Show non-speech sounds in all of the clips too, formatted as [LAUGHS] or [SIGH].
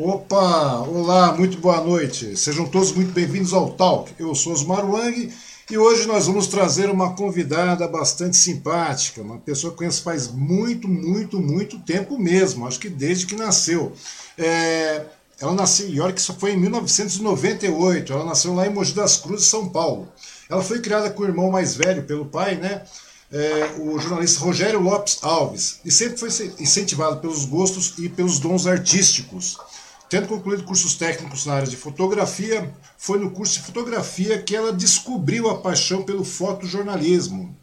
Opa, olá, muito boa noite. Sejam todos muito bem-vindos ao Talk. Eu sou Osmar Wang e hoje nós vamos trazer uma convidada bastante simpática, uma pessoa que conheço faz muito, muito, muito tempo mesmo, acho que desde que nasceu. É, ela nasceu, e olha que isso foi em 1998, ela nasceu lá em Mogi das Cruzes, São Paulo. Ela foi criada com o irmão mais velho pelo pai, né? É, o jornalista Rogério Lopes Alves, e sempre foi incentivado pelos gostos e pelos dons artísticos. Tendo concluído cursos técnicos na área de fotografia, foi no curso de fotografia que ela descobriu a paixão pelo fotojornalismo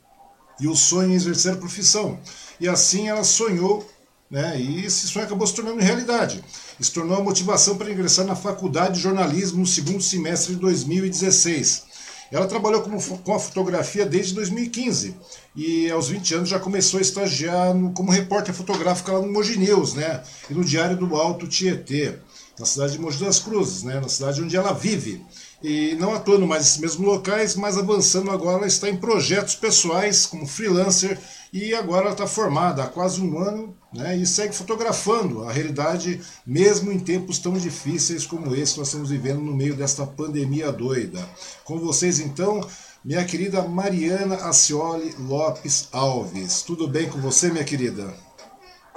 e o sonho em exercer a profissão. E assim ela sonhou, né, e esse sonho acabou se tornando realidade. Se tornou a motivação para ingressar na faculdade de jornalismo no segundo semestre de 2016. Ela trabalhou como, com a fotografia desde 2015 e aos 20 anos já começou a estagiar no, como repórter fotográfica lá no Mogi News, né? E no Diário do Alto Tietê na cidade de Mogi das Cruzes, né, na cidade onde ela vive. E não atuando mais nesses mesmos locais, mas avançando agora, ela está em projetos pessoais como freelancer e agora ela está formada há quase um ano né, e segue fotografando a realidade, mesmo em tempos tão difíceis como esse que nós estamos vivendo no meio desta pandemia doida. Com vocês, então, minha querida Mariana Acioli Lopes Alves. Tudo bem com você, minha querida?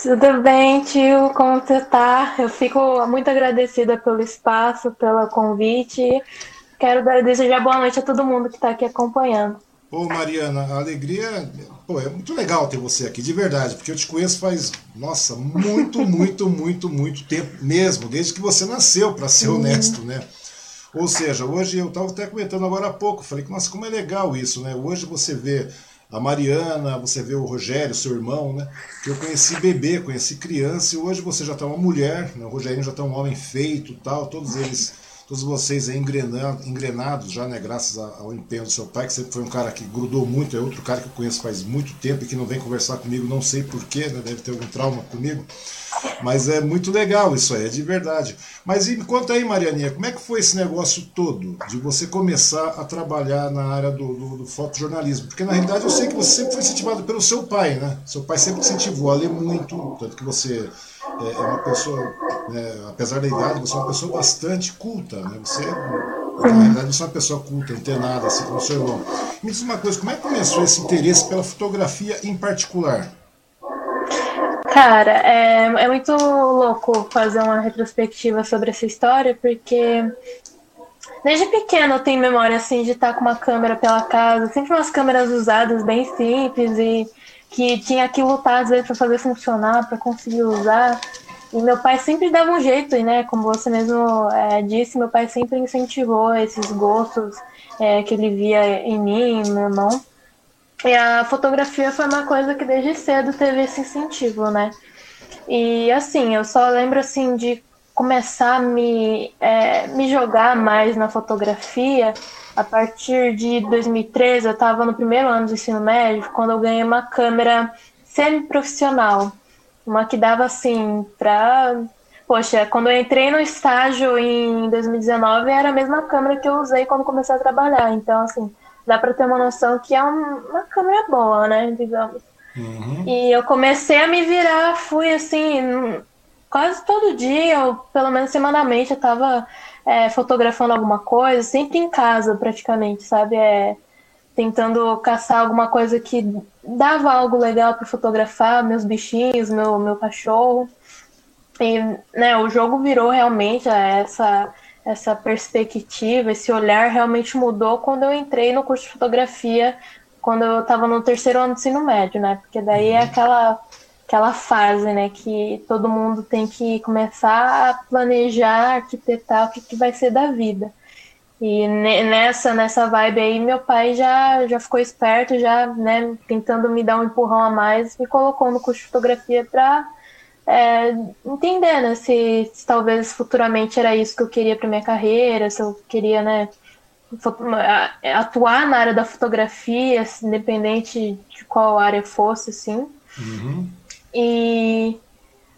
Tudo bem, tio? Como você tá? Eu fico muito agradecida pelo espaço, pelo convite. Quero desejar boa noite a todo mundo que está aqui acompanhando. Ô Mariana, a alegria. Pô, é muito legal ter você aqui, de verdade, porque eu te conheço faz, nossa, muito, [LAUGHS] muito, muito, muito tempo mesmo, desde que você nasceu, para ser honesto, né? Ou seja, hoje eu estava até comentando agora há pouco, falei que, nossa, como é legal isso, né? Hoje você vê a Mariana, você vê o Rogério, seu irmão, né? Que eu conheci bebê, conheci criança e hoje você já está uma mulher, né? o Rogério já está um homem feito tal, todos eles, todos vocês aí engrenados, engrenados já, né? Graças ao empenho do seu pai, que sempre foi um cara que grudou muito, é outro cara que eu conheço faz muito tempo e que não vem conversar comigo, não sei porquê, né? Deve ter algum trauma comigo. Mas é muito legal isso aí, é de verdade. Mas me conta aí, Marianinha, como é que foi esse negócio todo de você começar a trabalhar na área do, do, do fotojornalismo? Porque na realidade eu sei que você sempre foi incentivado pelo seu pai, né? Seu pai sempre incentivou a ler muito, tanto que você é, é uma pessoa, né, apesar da idade, você é uma pessoa bastante culta, né? Você na realidade, você é uma pessoa culta, antenada, assim como seu irmão. Me diz uma coisa, como é que começou esse interesse pela fotografia em particular? Cara, é, é muito louco fazer uma retrospectiva sobre essa história, porque desde pequeno eu tenho memória assim de estar com uma câmera pela casa, sempre umas câmeras usadas bem simples e que tinha que lutar às vezes para fazer funcionar, para conseguir usar. E meu pai sempre dava um jeito, e né, como você mesmo é, disse, meu pai sempre incentivou esses gostos é, que ele via em mim, meu irmão. E a fotografia foi uma coisa que desde cedo teve esse incentivo, né? E assim, eu só lembro assim de começar a me, é, me jogar mais na fotografia a partir de 2013, eu estava no primeiro ano do ensino médio, quando eu ganhei uma câmera semi-profissional, uma que dava assim para Poxa, quando eu entrei no estágio em 2019, era a mesma câmera que eu usei quando comecei a trabalhar. Então, assim, dá para ter uma noção que é um, uma câmera boa, né? Digamos. Uhum. E eu comecei a me virar, fui assim, quase todo dia, ou pelo menos semanalmente, eu estava é, fotografando alguma coisa, sempre em casa praticamente, sabe? É, tentando caçar alguma coisa que dava algo legal para fotografar, meus bichinhos, meu, meu cachorro. E né, o jogo virou realmente essa essa perspectiva, esse olhar realmente mudou quando eu entrei no curso de fotografia, quando eu estava no terceiro ano do ensino médio, né? Porque daí é uhum. aquela aquela fase, né, que todo mundo tem que começar a planejar, arquitetar o que, que vai ser da vida. E nessa nessa vibe aí, meu pai já já ficou esperto, já, né, tentando me dar um empurrão a mais, me colocou no curso de fotografia para é, entender né, se, se, talvez futuramente era isso que eu queria para minha carreira, se eu queria né, atuar na área da fotografia, independente de qual área fosse, assim. Uhum. E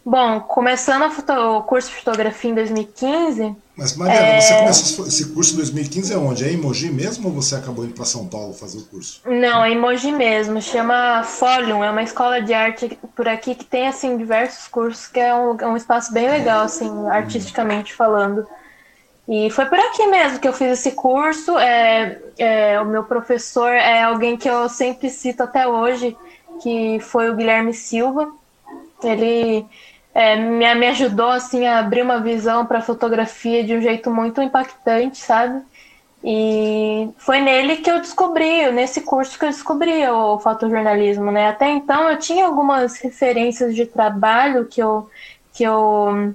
Bom, começando o curso de fotografia em 2015. Mas, Mariana, é... você começou esse curso em 2015 é onde? É em Mogi mesmo ou você acabou indo para São Paulo fazer o curso? Não, é em Mogi mesmo. Chama Folium, é uma escola de arte por aqui que tem assim diversos cursos, que é um, é um espaço bem legal, assim, artisticamente falando. E foi por aqui mesmo que eu fiz esse curso. É, é, o meu professor é alguém que eu sempre cito até hoje, que foi o Guilherme Silva. Ele é, me, me ajudou assim a abrir uma visão para fotografia de um jeito muito impactante, sabe? E foi nele que eu descobri, nesse curso que eu descobri o fotojornalismo, né? Até então eu tinha algumas referências de trabalho que eu que eu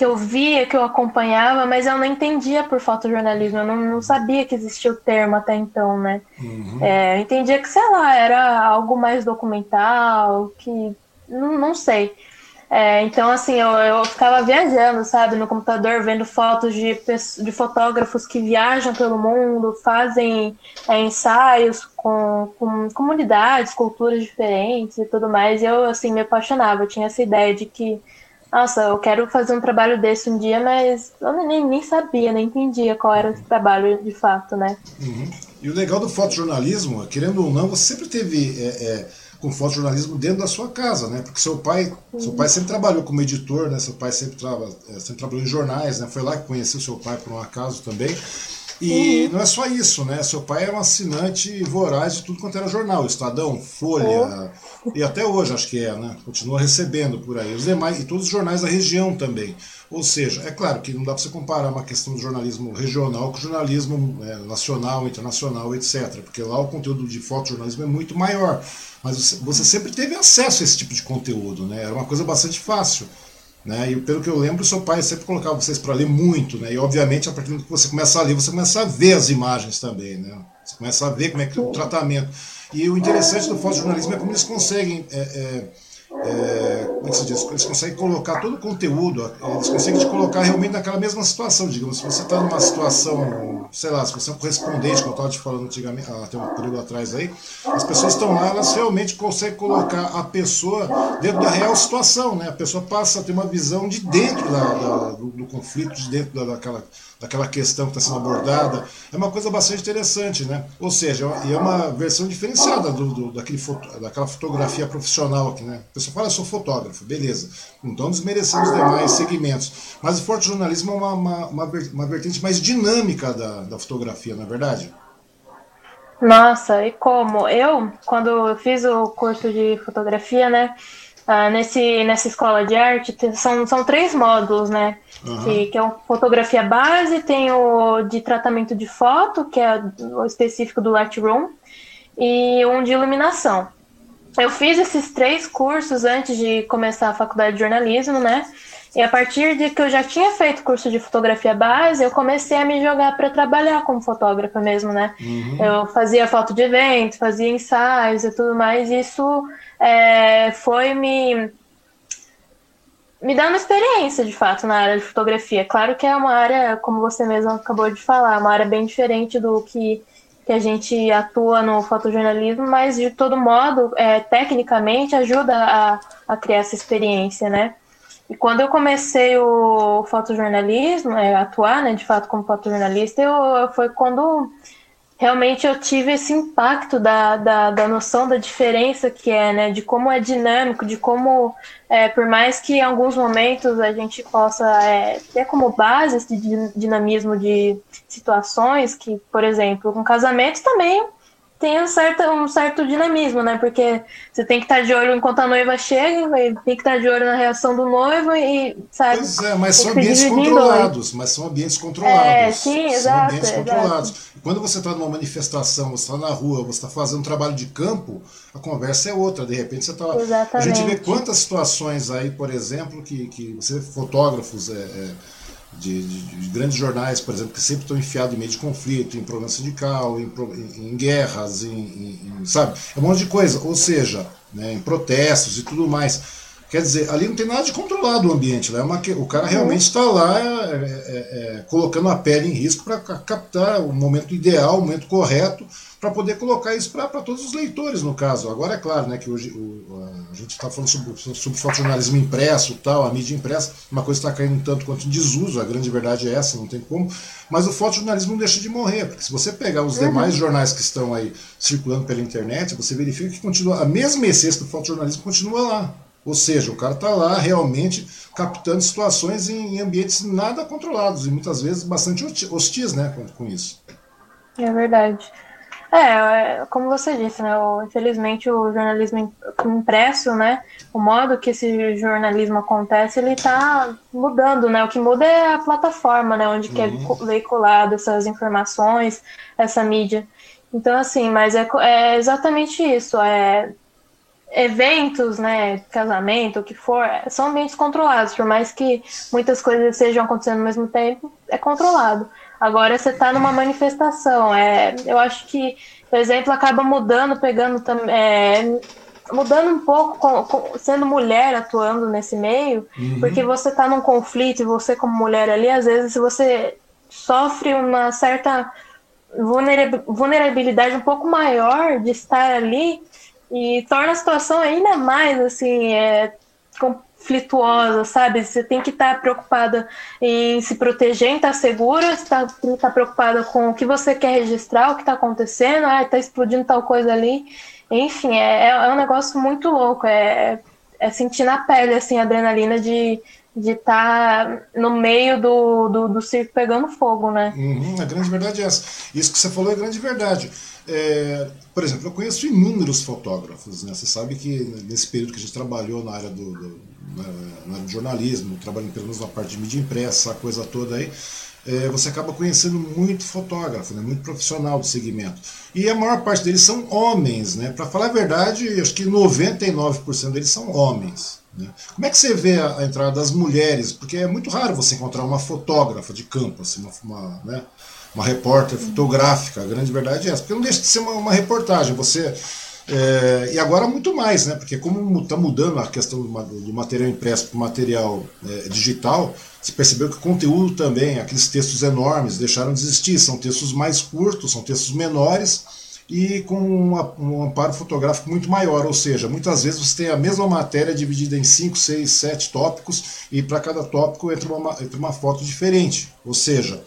que eu via, que eu acompanhava, mas eu não entendia por fotojornalismo, eu não, não sabia que existia o termo até então, né? Uhum. É, eu entendia que, sei lá, era algo mais documental, que não, não sei. É, então, assim, eu, eu ficava viajando, sabe, no computador, vendo fotos de, de fotógrafos que viajam pelo mundo, fazem é, ensaios com, com, comunidades, culturas diferentes e tudo mais. E eu, assim, me apaixonava. Eu tinha essa ideia de que, nossa, eu quero fazer um trabalho desse um dia, mas eu nem, nem sabia, nem entendia qual era esse trabalho de fato, né? Uhum. E o legal do fotojornalismo, querendo ou não, você sempre teve. É, é com fotojornalismo dentro da sua casa, né? Porque seu pai, seu pai sempre trabalhou como editor, né? Seu pai sempre, traba, é, sempre trabalhou em jornais, né? Foi lá que conheceu seu pai por um acaso também. E uhum. não é só isso, né? Seu pai era um assinante voraz de tudo quanto era jornal, Estadão, Folha, uhum. e até hoje acho que é, né? Continua recebendo por aí. Os demais, e todos os jornais da região também. Ou seja, é claro que não dá para você comparar uma questão do jornalismo regional com o jornalismo é, nacional, internacional, etc. Porque lá o conteúdo de fotojornalismo é muito maior. Mas você sempre teve acesso a esse tipo de conteúdo, né? Era uma coisa bastante fácil. Né? E pelo que eu lembro, seu pai sempre colocava vocês para ler muito, né? E obviamente, a partir do que você começa a ler, você começa a ver as imagens também, né? Você começa a ver como é que o tratamento. E o interessante do fotojornalismo é como eles conseguem é, é, é, como é que se diz? Eles conseguem colocar todo o conteúdo, eles conseguem te colocar realmente naquela mesma situação, digamos, se você está numa situação, sei lá, se você é um correspondente, como eu estava te falando antigamente, até um período atrás aí, as pessoas estão lá, elas realmente conseguem colocar a pessoa dentro da real situação, né? A pessoa passa a ter uma visão de dentro da, da, do, do, conflito, de dentro da, daquela daquela questão que está sendo abordada, é uma coisa bastante interessante, né? Ou seja, é uma versão diferenciada do, do daquele foto, daquela fotografia profissional aqui, né? A pessoa fala, eu sou fotógrafo, beleza. Então desmerecendo os demais segmentos. Mas o fotojornalismo é uma, uma, uma, uma vertente mais dinâmica da, da fotografia, não é verdade? Nossa, e como? Eu, quando eu fiz o curso de fotografia, né? Uh, nesse, nessa escola de arte são, são três módulos, né? Uhum. Que, que é o fotografia base, tem o de tratamento de foto, que é o específico do Lightroom, e um de iluminação. Eu fiz esses três cursos antes de começar a faculdade de jornalismo, né? E a partir de que eu já tinha feito curso de fotografia base, eu comecei a me jogar para trabalhar como fotógrafa mesmo, né? Uhum. Eu fazia foto de evento, fazia ensaios e tudo mais. E isso é, foi me me dando experiência de fato na área de fotografia. Claro que é uma área, como você mesmo acabou de falar, uma área bem diferente do que, que a gente atua no fotojornalismo, mas de todo modo, é, tecnicamente, ajuda a, a criar essa experiência, né? E quando eu comecei o fotojornalismo, é, atuar, né, de fato, como fotojornalista, eu, foi quando realmente eu tive esse impacto da, da, da, noção da diferença que é, né? De como é dinâmico, de como, é, por mais que em alguns momentos a gente possa é, ter como base esse dinamismo de situações, que, por exemplo, com casamentos também tem um certo, um certo dinamismo, né? Porque você tem que estar de olho enquanto a noiva chega, tem que estar de olho na reação do noivo e, sabe? Pois é, mas são ambientes controlados, mas são ambientes controlados. É, sim, exato. São ambientes controlados. Exato. Quando você está numa manifestação, você está na rua, você está fazendo um trabalho de campo, a conversa é outra. De repente você está. A gente vê quantas situações aí, por exemplo, que, que você fotógrafos. É, é, de, de, de, grandes jornais, por exemplo, que sempre estão enfiados em meio de conflito, em problema sindical, em, em, em guerras, em, em, sabe? É um monte de coisa. Ou seja, né, em protestos e tudo mais. Quer dizer, ali não tem nada de controlado o ambiente. Né? É uma, o cara realmente está lá é, é, é, colocando a pele em risco para captar o momento ideal, o momento correto, para poder colocar isso para todos os leitores, no caso. Agora é claro né, que hoje o, a gente está falando sobre, sobre fotojornalismo impresso, tal, a mídia impressa, uma coisa está caindo tanto quanto em desuso, a grande verdade é essa, não tem como. Mas o fotojornalismo não deixa de morrer, porque se você pegar os uhum. demais jornais que estão aí circulando pela internet, você verifica que continua a mesma essência do fotojornalismo continua lá. Ou seja, o cara está lá realmente captando situações em, ambientes nada controlados e muitas vezes bastante hostis né, com, com isso. É verdade. É, é como você disse, né? Infelizmente o jornalismo impresso, né? O modo que esse jornalismo acontece, ele está mudando, né? O que muda é a plataforma, né? Onde uhum. que é uhum. veiculado essas informações, essa mídia. Então, assim, mas é, é exatamente isso. É, eventos, né, casamento, o que for, são ambientes controlados, por mais que muitas coisas estejam acontecendo ao mesmo tempo, é controlado. Agora você está numa manifestação, é, eu acho que, por exemplo, acaba mudando, pegando também, é, mudando um pouco, com, com, sendo mulher atuando nesse meio, uhum. porque você está num conflito e você como mulher ali, às vezes você sofre uma certa vulnerabilidade um pouco maior de estar ali e torna a situação ainda mais assim é, conflituosa, sabe? Você tem que estar tá preocupada em se proteger, em estar tá segura, você tem que estar tá preocupada com o que você quer registrar, o que está acontecendo, ah, está explodindo tal coisa ali. Enfim, é, é, é um negócio muito louco, é, é sentir na pele assim, a adrenalina de de estar tá no meio do, do, do, circo pegando fogo, né? Uhum, a grande verdade é essa. Isso que você falou é grande verdade. É, por exemplo, eu conheço inúmeros fotógrafos, né? Você sabe que nesse período que a gente trabalhou na área do, do, na, área do jornalismo, trabalhando pelo menos na parte de mídia impressa, a coisa toda aí, é, você acaba conhecendo muito fotógrafo, né? muito profissional do segmento. E a maior parte deles são homens, né? Para falar a verdade, acho que 99% deles são homens. Né? Como é que você vê a, entrada das mulheres? Porque é muito raro você encontrar uma fotógrafa de campo, assim, uma, uma né? Uma repórter fotográfica, a grande verdade é essa, porque não deixa de ser uma, uma reportagem, você é, e agora muito mais, né? Porque como está mudando a questão do, material impresso para o material é, digital, se percebeu que o conteúdo também, aqueles textos enormes, deixaram de existir. São textos mais curtos, são textos menores e com uma, um amparo fotográfico muito maior. Ou seja, muitas vezes você tem a mesma matéria dividida em 5, 6, 7 tópicos e para cada tópico entra uma, entra uma foto diferente. Ou seja,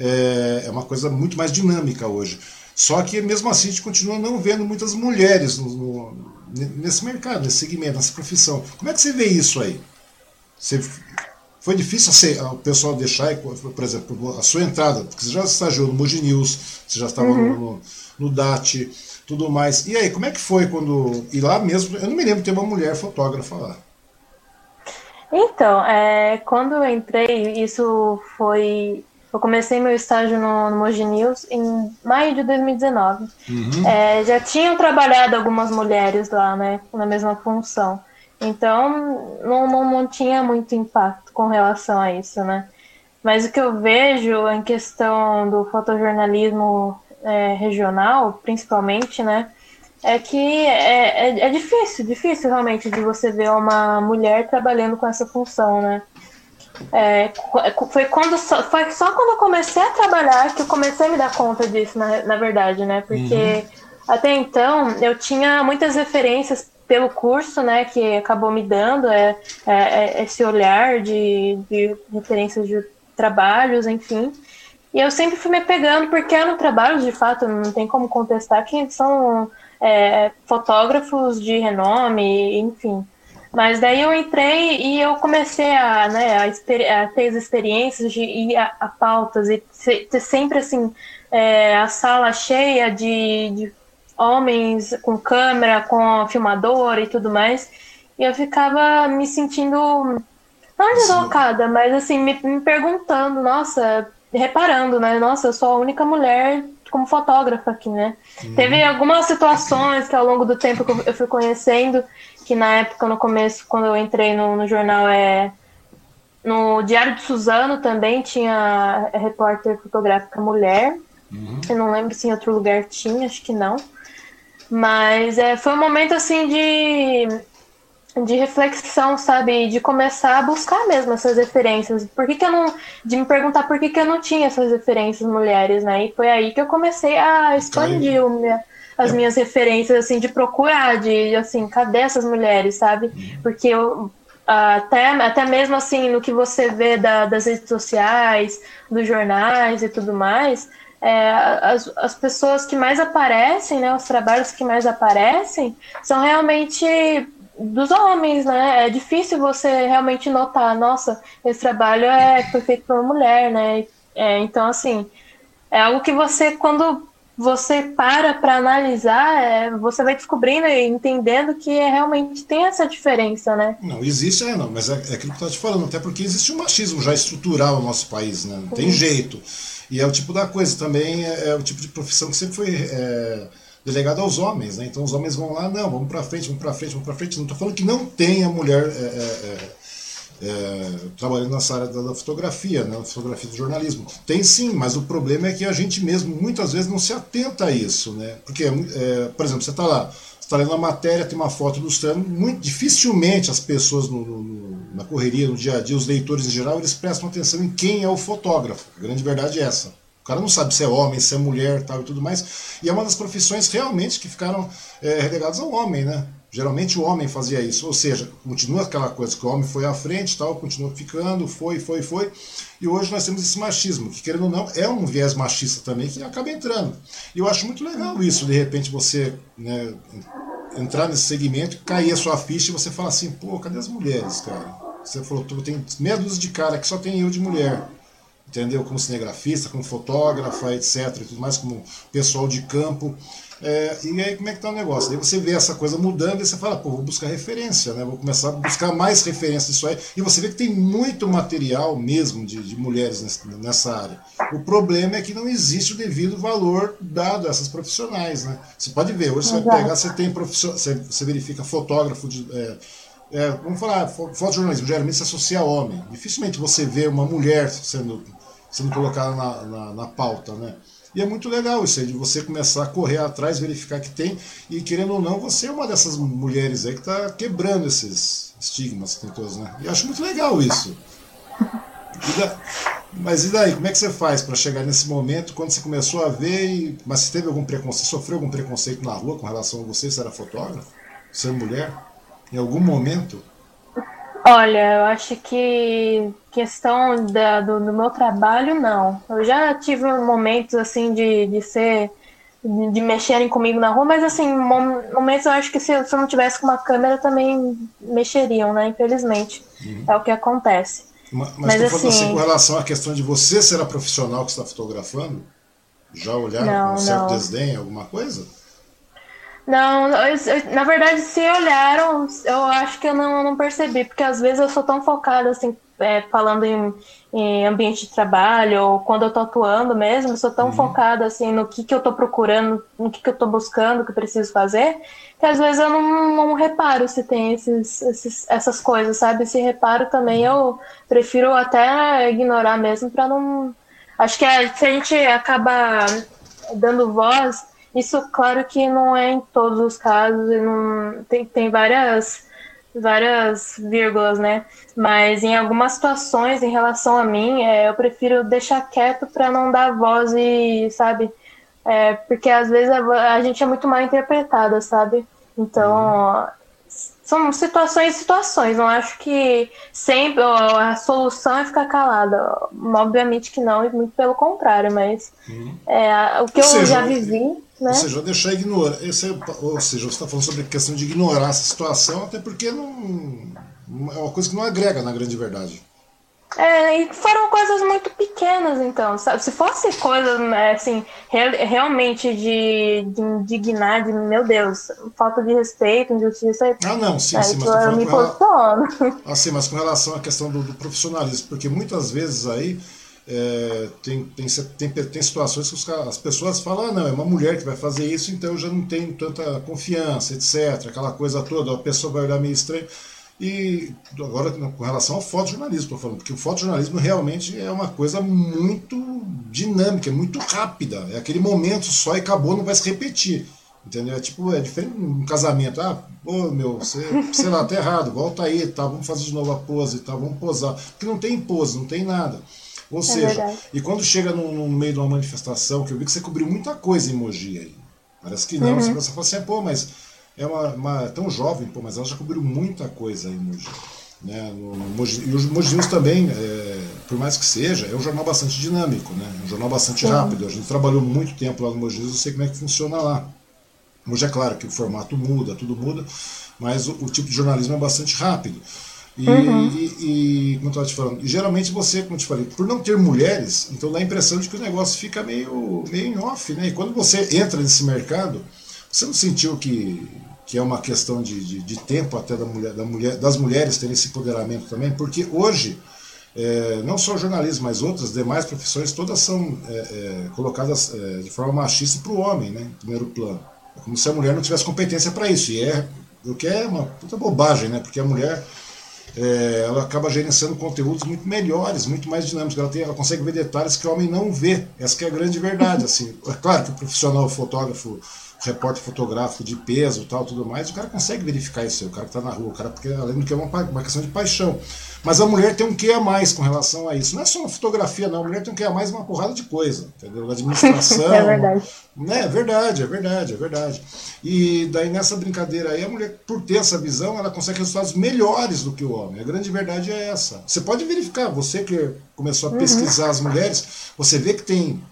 é, é uma coisa muito mais dinâmica hoje. Só que mesmo assim a gente continua não vendo muitas mulheres no, no, nesse mercado, nesse segmento, nessa profissão. Como é que você vê isso aí? Você, foi difícil você, o pessoal deixar, por exemplo, a sua entrada, porque você já estagiou no Moji News, você já estava uhum. no, no DAT, tudo mais. E aí, como é que foi quando. E lá mesmo, eu não me lembro de ter uma mulher fotógrafa lá. Então, é, quando eu entrei, isso foi eu comecei meu estágio no, no Mogi News em maio de 2019. Uhum. É, já tinham trabalhado algumas mulheres lá, né, na mesma função. Então, não, não, não tinha muito impacto com relação a isso, né. Mas o que eu vejo em questão do fotojornalismo é, regional, principalmente, né, é que é, é, é, difícil, difícil realmente de você ver uma mulher trabalhando com essa função, né. É, foi, quando só, foi só quando eu comecei a trabalhar que eu comecei a me dar conta disso, na, na verdade, né? Porque uhum. até então eu tinha muitas referências pelo curso, né, que acabou me dando é, é, é, esse olhar de, de referências de trabalhos, enfim. E eu sempre fui me pegando, porque eram trabalhos, de fato, não tem como contestar que são é, fotógrafos de renome, enfim. Mas daí eu entrei e eu comecei a, né, a, a ter as experiências de ir a, a pautas e ter sempre assim é, a sala cheia de, de homens com câmera, com filmador e tudo mais. E eu ficava me sentindo não deslocada, mas assim, me, me perguntando, nossa, reparando, né? Nossa, eu sou a única mulher como fotógrafa aqui, né? Uhum. Teve algumas situações que ao longo do tempo que eu fui conhecendo que na época, no começo, quando eu entrei no, no jornal, é no Diário de Suzano também tinha repórter fotográfica mulher. Uhum. Eu não lembro se em outro lugar tinha, acho que não. Mas é, foi um momento assim de, de reflexão, sabe? De começar a buscar mesmo essas referências. Por que, que eu não. De me perguntar por que, que eu não tinha essas referências mulheres, né? E foi aí que eu comecei a expandir o minha, as minhas referências, assim, de procurar, de, assim, cadê essas mulheres, sabe? Porque eu, até, até mesmo assim no que você vê da, das redes sociais, dos jornais e tudo mais, é, as, as pessoas que mais aparecem, né, os trabalhos que mais aparecem, são realmente dos homens, né? É difícil você realmente notar, nossa, esse trabalho é foi feito por uma mulher, né? É, então, assim, é algo que você, quando você para para analisar, é, você vai descobrindo e entendendo que é, realmente tem essa diferença, né? Não, existe, é, não, mas é, é aquilo que eu tô te falando, até porque existe um machismo já estrutural no nosso país, né? Não tem jeito. E é o tipo da coisa também, é, é o tipo de profissão que sempre foi é, delegada aos homens, né? Então os homens vão lá, não, vamos para frente, vamos para frente, vamos para frente. Não estou falando que não tenha mulher é, é, trabalhando nessa área da, da fotografia, né, da fotografia do jornalismo. Tem sim, mas o problema é que a gente mesmo muitas vezes não se atenta a isso, né? Porque, é, por exemplo, você está lá, está lendo a matéria, tem uma foto ilustrando, muito dificilmente as pessoas no, no, na correria, no dia a dia, os leitores em geral, eles prestam atenção em quem é o fotógrafo. A grande verdade é essa. O cara não sabe se é homem, se é mulher, tal e tudo mais. E é uma das profissões realmente que ficaram é, relegadas ao homem, né? Geralmente o homem fazia isso, ou seja, continua aquela coisa que o homem foi à frente, tal, continua ficando, foi, foi, foi. E hoje nós temos esse machismo, que querendo ou não, é um viés machista também que acaba entrando. E eu acho muito legal isso, de repente você né, entrar nesse segmento, cair a sua ficha e você falar assim, pô, cadê as mulheres, cara? Você falou, tem meia dúzia de cara que só tem eu de mulher entendeu? Como cinegrafista, como fotógrafa, etc. E tudo mais, como pessoal de campo. É, e aí como é que tá o negócio? Aí você vê essa coisa mudando e você fala, pô, vou buscar referência, né? Vou começar a buscar mais referência disso aí. E você vê que tem muito material mesmo de, de mulheres nessa, nessa área. O problema é que não existe o devido valor dado a essas profissionais, né? Você pode ver, hoje você vai pegar, você tem profissional, você, você verifica fotógrafo de. É, é, vamos falar, fotojornalismo geralmente se associa a homem. Dificilmente você vê uma mulher sendo, sendo colocada na, na, na pauta, né? E é muito legal isso aí, de você começar a correr atrás, verificar que tem, e querendo ou não, você é uma dessas mulheres aí que está quebrando esses estigmas todos, né? E eu acho muito legal isso. E da... Mas e daí, como é que você faz para chegar nesse momento, quando você começou a ver, e... mas você teve algum preconceito, sofreu algum preconceito na rua com relação a você, se era fotógrafo, ser mulher, em algum momento? Olha, eu acho que questão da, do, do, meu trabalho, não. Eu já tive momentos assim de, de ser. De, de mexerem comigo na rua, mas assim, momentos eu acho que se, se eu não tivesse com uma câmera também mexeriam, né? Infelizmente. Uhum. É o que acontece. Mas, mas, mas assim, assim, com relação à questão de você ser a profissional que está fotografando, já olhar com um certo não. desdém, alguma coisa? Não, eu, eu, na verdade, se olharam, eu acho que eu não, não percebi, porque às vezes eu sou tão focada, assim, é, falando em, em, ambiente de trabalho, ou quando eu tô atuando mesmo, eu sou tão uhum. focada, assim, no que, que eu tô procurando, no que, que eu tô buscando, que eu preciso fazer, que às vezes eu não, não reparo se tem esses, esses, essas coisas, sabe? Se reparo também, eu prefiro até ignorar mesmo, para não. Acho que é, se a gente acaba dando voz isso, claro que não é em todos os casos, não, tem, tem várias, várias vírgulas, né? Mas em algumas situações, em relação a mim, é, eu prefiro deixar quieto para não dar voz e, sabe? É, porque às vezes a, a, gente é muito mal interpretada, sabe? Então, são situações e situações. Não acho que sempre a solução é ficar calada. Obviamente que não, e muito pelo contrário, mas uhum. é, o que eu seja, já vivi. Né? Ou seja, deixar ignorar. Esse é, ou seja, você está falando sobre a questão de ignorar essa situação, até porque não, é uma coisa que não agrega na grande verdade. É, e foram coisas muito pequenas, então, sabe? Se fosse coisas, né, assim, realmente de, de indignar, de, meu Deus, falta de respeito, injustiça... Ah, não, sim, sim, mas eu me posiciono. Ah, sim, mas com relação à questão do, do profissionalismo, porque muitas vezes aí é, tem, tem, tem, tem situações que as pessoas falam, ah, não, é uma mulher que vai fazer isso, então eu já não tenho tanta confiança, etc. Aquela coisa toda, a pessoa vai olhar meio estranho. E agora, com relação ao fotojornalismo, estou falando, porque o fotojornalismo realmente é uma coisa muito dinâmica, muito rápida. É aquele momento só e acabou, não vai se repetir. Entendeu? É tipo, é diferente um casamento. Ah, pô, meu, você, sei lá, tá errado, volta aí, tá, vamos fazer de novo a pose, tá, vamos posar. Porque não tem pose, não tem nada. Ou é seja, verdade. e quando chega no, no, meio de uma manifestação, que eu vi que você cobriu muita coisa em Mogi aí. Parece que não, uhum. você fala assim, pô, mas é uma, uma, tão jovem, pô, mas ela já cobriu muita coisa aí em Mogi. Né? No, no Mogi, e os Mogi News também, é, por mais que seja, é um jornal bastante dinâmico, né? um jornal bastante uhum. rápido. A gente trabalhou muito tempo lá no Mogi News, eu sei como é que funciona lá. Hoje é claro que o formato muda, tudo muda, mas o, o tipo de jornalismo é bastante rápido. E, uhum. e, e, como eu estava te falando, geralmente você, como eu te falei, por não ter mulheres, então dá a impressão de que o negócio fica meio, meio em off, né? E quando você entra nesse mercado, você não sentiu que, que é uma questão de, de, de tempo até da mulher, da mulher, das mulheres terem esse empoderamento também? Porque hoje, é, não só o jornalismo, mas outras demais profissões, todas são é, é, colocadas é, de forma machista para o homem, né? Em primeiro plano. É como se a mulher não tivesse competência para isso. E é o que é uma puta bobagem, né? Porque a mulher é, ela acaba gerenciando conteúdos muito melhores, muito mais dinâmicos. Ela, tem, ela consegue ver detalhes que o homem não vê. Essa é a grande verdade. Assim. É claro que o profissional fotógrafo, repórter fotográfico de peso tal, tudo mais, o cara consegue verificar isso aí, o cara que está na rua, o cara, porque além do que é uma, uma questão de paixão. Mas a mulher tem um que a mais com relação a isso. Não é só uma fotografia, não. A mulher tem um que a mais uma porrada de coisa, entendeu? Administração. [LAUGHS] é verdade. Né? É verdade, é verdade, é verdade. E daí nessa brincadeira aí, a mulher, por ter essa visão, ela consegue resultados melhores do que o homem. A grande verdade é essa. Você pode verificar, você que começou a uhum. pesquisar uhum. as mulheres, você vê que tem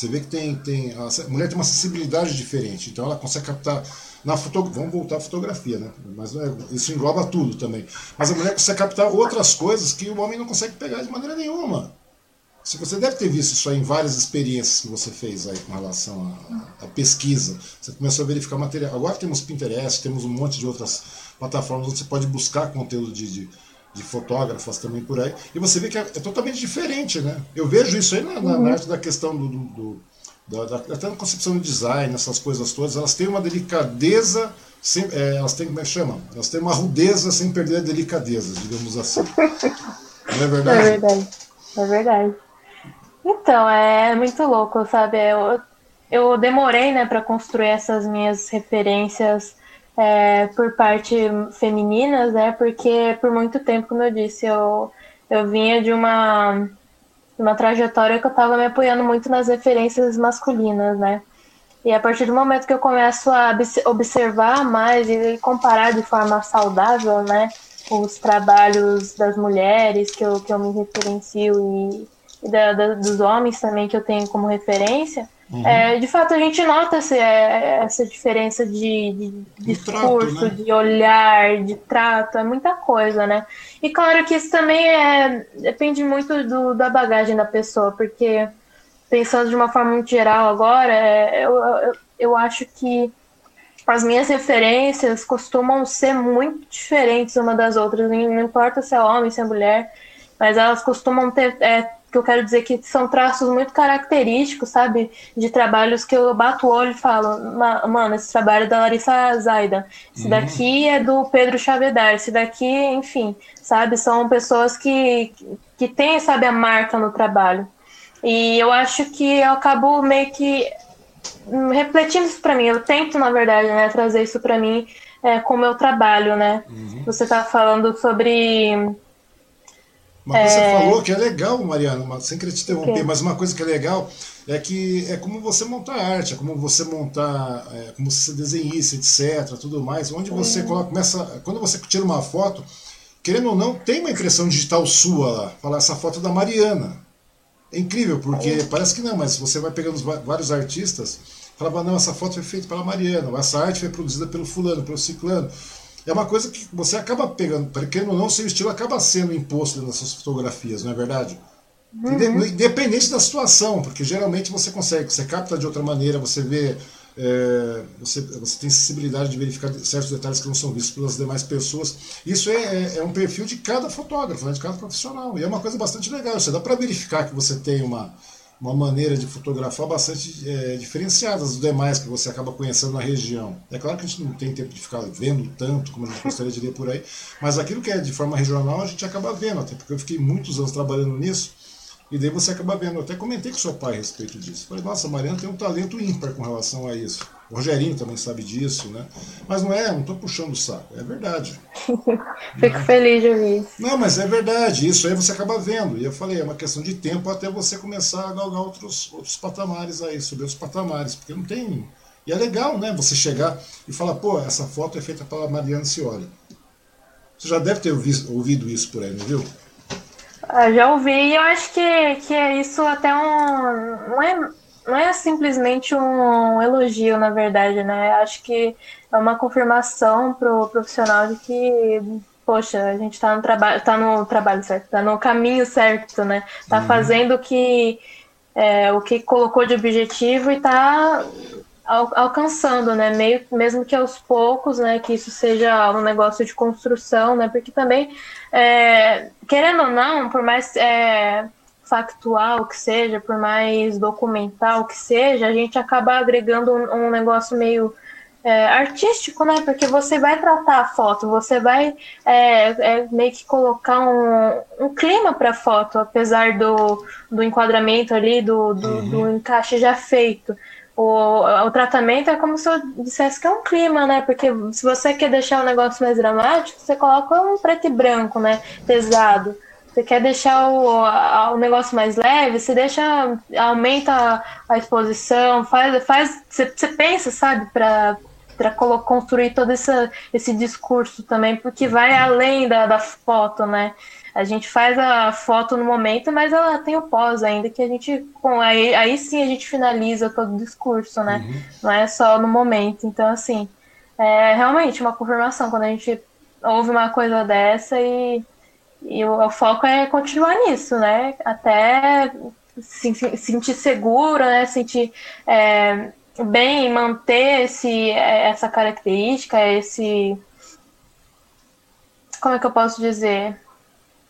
você vê que tem, tem a mulher tem uma sensibilidade diferente, então ela consegue captar na foto, vamos voltar à fotografia, né? Mas é, isso engloba tudo também. Mas a mulher consegue captar outras coisas que o homem não consegue pegar de maneira nenhuma. Se você deve ter visto isso aí em várias experiências que você fez aí com relação à, à pesquisa. Você começou a verificar material. Agora temos Pinterest, temos um monte de outras plataformas onde você pode buscar conteúdo de, de, de fotógrafas também por aí. E você vê que é, é totalmente diferente, né? Eu vejo isso aí na, na, na arte da questão do, do, do da, da, até na concepção do design, essas coisas todas, elas têm uma delicadeza, sem, é, elas têm, como é que chama? Elas têm uma rudeza sem perder a delicadeza, digamos assim. [LAUGHS] Não é verdade? É verdade, é verdade. Então, é muito louco, sabe? Eu, eu demorei, né, para construir essas minhas referências é, por parte femininas, né? Porque por muito tempo, como eu disse, eu, eu vinha de uma uma trajetória que eu estava me apoiando muito nas referências masculinas, né? E a partir do momento que eu começo a observar mais e comparar de forma saudável, né, os trabalhos das mulheres que eu, que eu me referencio e, e da, da, dos homens também que eu tenho como referência, Uhum. É, de fato, a gente nota essa, é, essa diferença de, de discurso, trato, né? de olhar, de trato, é muita coisa, né? E claro que isso também é, depende muito do, da bagagem da pessoa, porque pensando de uma forma muito geral agora, é, eu, eu, eu acho que as minhas referências costumam ser muito diferentes uma das outras, não importa se é homem, se é mulher, mas elas costumam ter é, que eu quero dizer que são traços muito característicos, sabe? De trabalhos que eu bato o olho e falo, mano, esse trabalho é da Larissa Zaida, esse uhum. daqui é do Pedro Chavedar, esse daqui, enfim, sabe? São pessoas que, que têm, sabe, a marca no trabalho. E eu acho que eu acabo meio que refletindo isso para mim. Eu tento, na verdade, né, trazer isso para mim é, com o meu trabalho, né? Uhum. Você tá falando sobre uma coisa é... que você falou que é legal, Mariana, sem querer te interromper, okay. mas uma coisa que é legal é que é como você montar arte, é como você montar, é, como você desenhista, etc, tudo mais, onde você coloca, começa, quando você tira uma foto, querendo ou não, tem uma impressão digital sua lá, falar essa foto é da Mariana. É incrível, porque parece que não, mas você vai pegando vários artistas, fala, não, essa foto foi feita pela Mariana, essa arte foi produzida pelo fulano, pelo ciclano é uma coisa que você acaba pegando, querendo ou não, seu estilo acaba sendo imposto nas suas fotografias, não é verdade? Uhum. Independente da situação, porque geralmente você consegue, você capta de outra maneira, você vê, é, você, você tem sensibilidade de verificar certos detalhes que não são vistos pelas demais pessoas. Isso é, é, é um perfil de cada fotógrafo, né, de cada profissional, e é uma coisa bastante legal. Você dá para verificar que você tem uma, uma maneira de fotografar bastante é, diferenciada dos demais que você acaba conhecendo na região. É claro que a gente não tem tempo de ficar vendo tanto como a gente gostaria de ver por aí, mas aquilo que é de forma regional a gente acaba vendo, até porque eu fiquei muitos anos trabalhando nisso, e daí você acaba vendo. Eu até comentei com seu pai a respeito disso. Falei, nossa, Mariana tem um talento ímpar com relação a isso. O Rogerinho também sabe disso, né? Mas não é, não estou puxando o saco, é verdade. [LAUGHS] Fico não. feliz de ouvir isso. Não, mas é verdade, isso aí você acaba vendo. E eu falei, é uma questão de tempo até você começar a galgar outros, outros patamares aí, subir os patamares, porque não tem. E é legal, né? Você chegar e falar, pô, essa foto é feita pela Mariana Cioli. Você já deve ter ouvido isso por aí, não viu? Eu já ouvi e eu acho que, que é isso até um. Não é, não é simplesmente um elogio, na verdade, né? Acho que é uma confirmação pro profissional de que, poxa, a gente está no trabalho, tá no trabalho certo, está no caminho certo, né? Tá uhum. fazendo o que, é, o que colocou de objetivo e está alcançando, né? Meio, mesmo que aos poucos, né? Que isso seja um negócio de construção, né? Porque também, é, querendo ou não, por mais é, factual que seja, por mais documental que seja, a gente acaba agregando um, um negócio meio é, artístico, né? Porque você vai tratar a foto, você vai é, é, meio que colocar um, um clima para a foto, apesar do, do enquadramento ali, do, do, uhum. do encaixe já feito. O, o tratamento é como se eu dissesse que é um clima, né? Porque se você quer deixar o negócio mais dramático, você coloca um preto e branco, né? Pesado. Você quer deixar o, o negócio mais leve, você deixa, aumenta a exposição, faz, faz você, você pensa, sabe, para para construir todo esse, esse discurso também, porque vai além da, da foto, né? A gente faz a foto no momento, mas ela tem o pós ainda, que a gente. Com, aí, aí sim a gente finaliza todo o discurso, né? Uhum. Não é só no momento. Então, assim, é realmente uma confirmação quando a gente ouve uma coisa dessa e, e o, o foco é continuar nisso, né? Até se, se sentir seguro, né? Sentir é, bem, manter esse, essa característica, esse. Como é que eu posso dizer?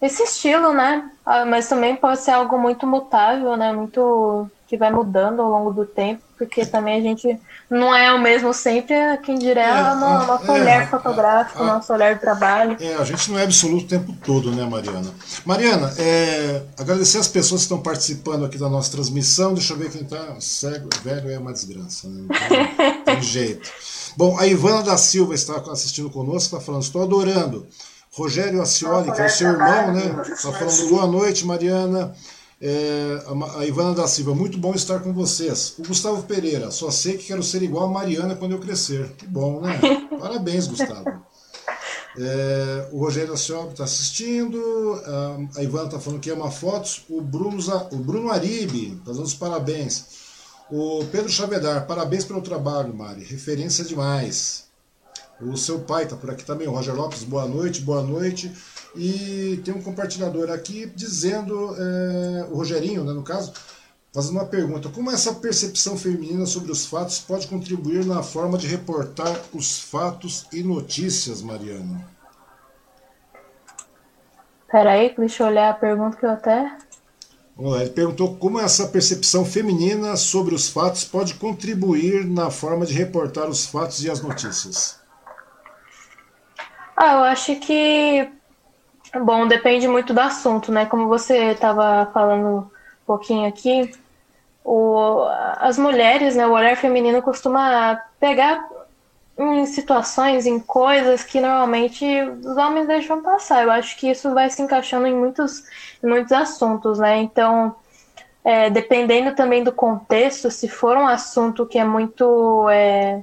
esse estilo, né? Ah, mas também pode ser algo muito mutável, né? Muito que vai mudando ao longo do tempo, porque também a gente não é o mesmo sempre, quem dirá é, no, nosso é, olhar fotográfico, a, nosso olhar de trabalho. É, a gente não é absoluto o tempo todo, né, Mariana? Mariana, é, agradecer as pessoas que estão participando aqui da nossa transmissão. Deixa eu ver quem está cego, velho é uma desgraça, né? Então, [LAUGHS] tem jeito. Bom, a Ivana da Silva está assistindo conosco, está falando, estou adorando. Rogério Acioli, que é o seu irmão, né? Está falando boa noite, Mariana. É, a Ivana da Silva, muito bom estar com vocês. O Gustavo Pereira, só sei que quero ser igual a Mariana quando eu crescer. Que bom, né? [LAUGHS] Parabéns, Gustavo. É, o Rogério Acioli está assistindo. A Ivana está falando que ama fotos. O Bruno, o Bruno Aribe está dando os parabéns. O Pedro Chavedar, parabéns pelo trabalho, Mari. Referência demais. O seu pai está por aqui também, o Roger Lopes, boa noite, boa noite. E tem um compartilhador aqui dizendo, é, o Rogerinho, né, no caso, fazendo uma pergunta: como essa percepção feminina sobre os fatos pode contribuir na forma de reportar os fatos e notícias, Mariana? Peraí, deixa eu olhar a pergunta que eu até. Vamos lá, ele perguntou como essa percepção feminina sobre os fatos pode contribuir na forma de reportar os fatos e as notícias. Ah, eu acho que. Bom, depende muito do assunto, né? Como você estava falando um pouquinho aqui, o, as mulheres, né, o olhar feminino costuma pegar em situações, em coisas que normalmente os homens deixam passar. Eu acho que isso vai se encaixando em muitos, em muitos assuntos, né? Então, é, dependendo também do contexto, se for um assunto que é muito é,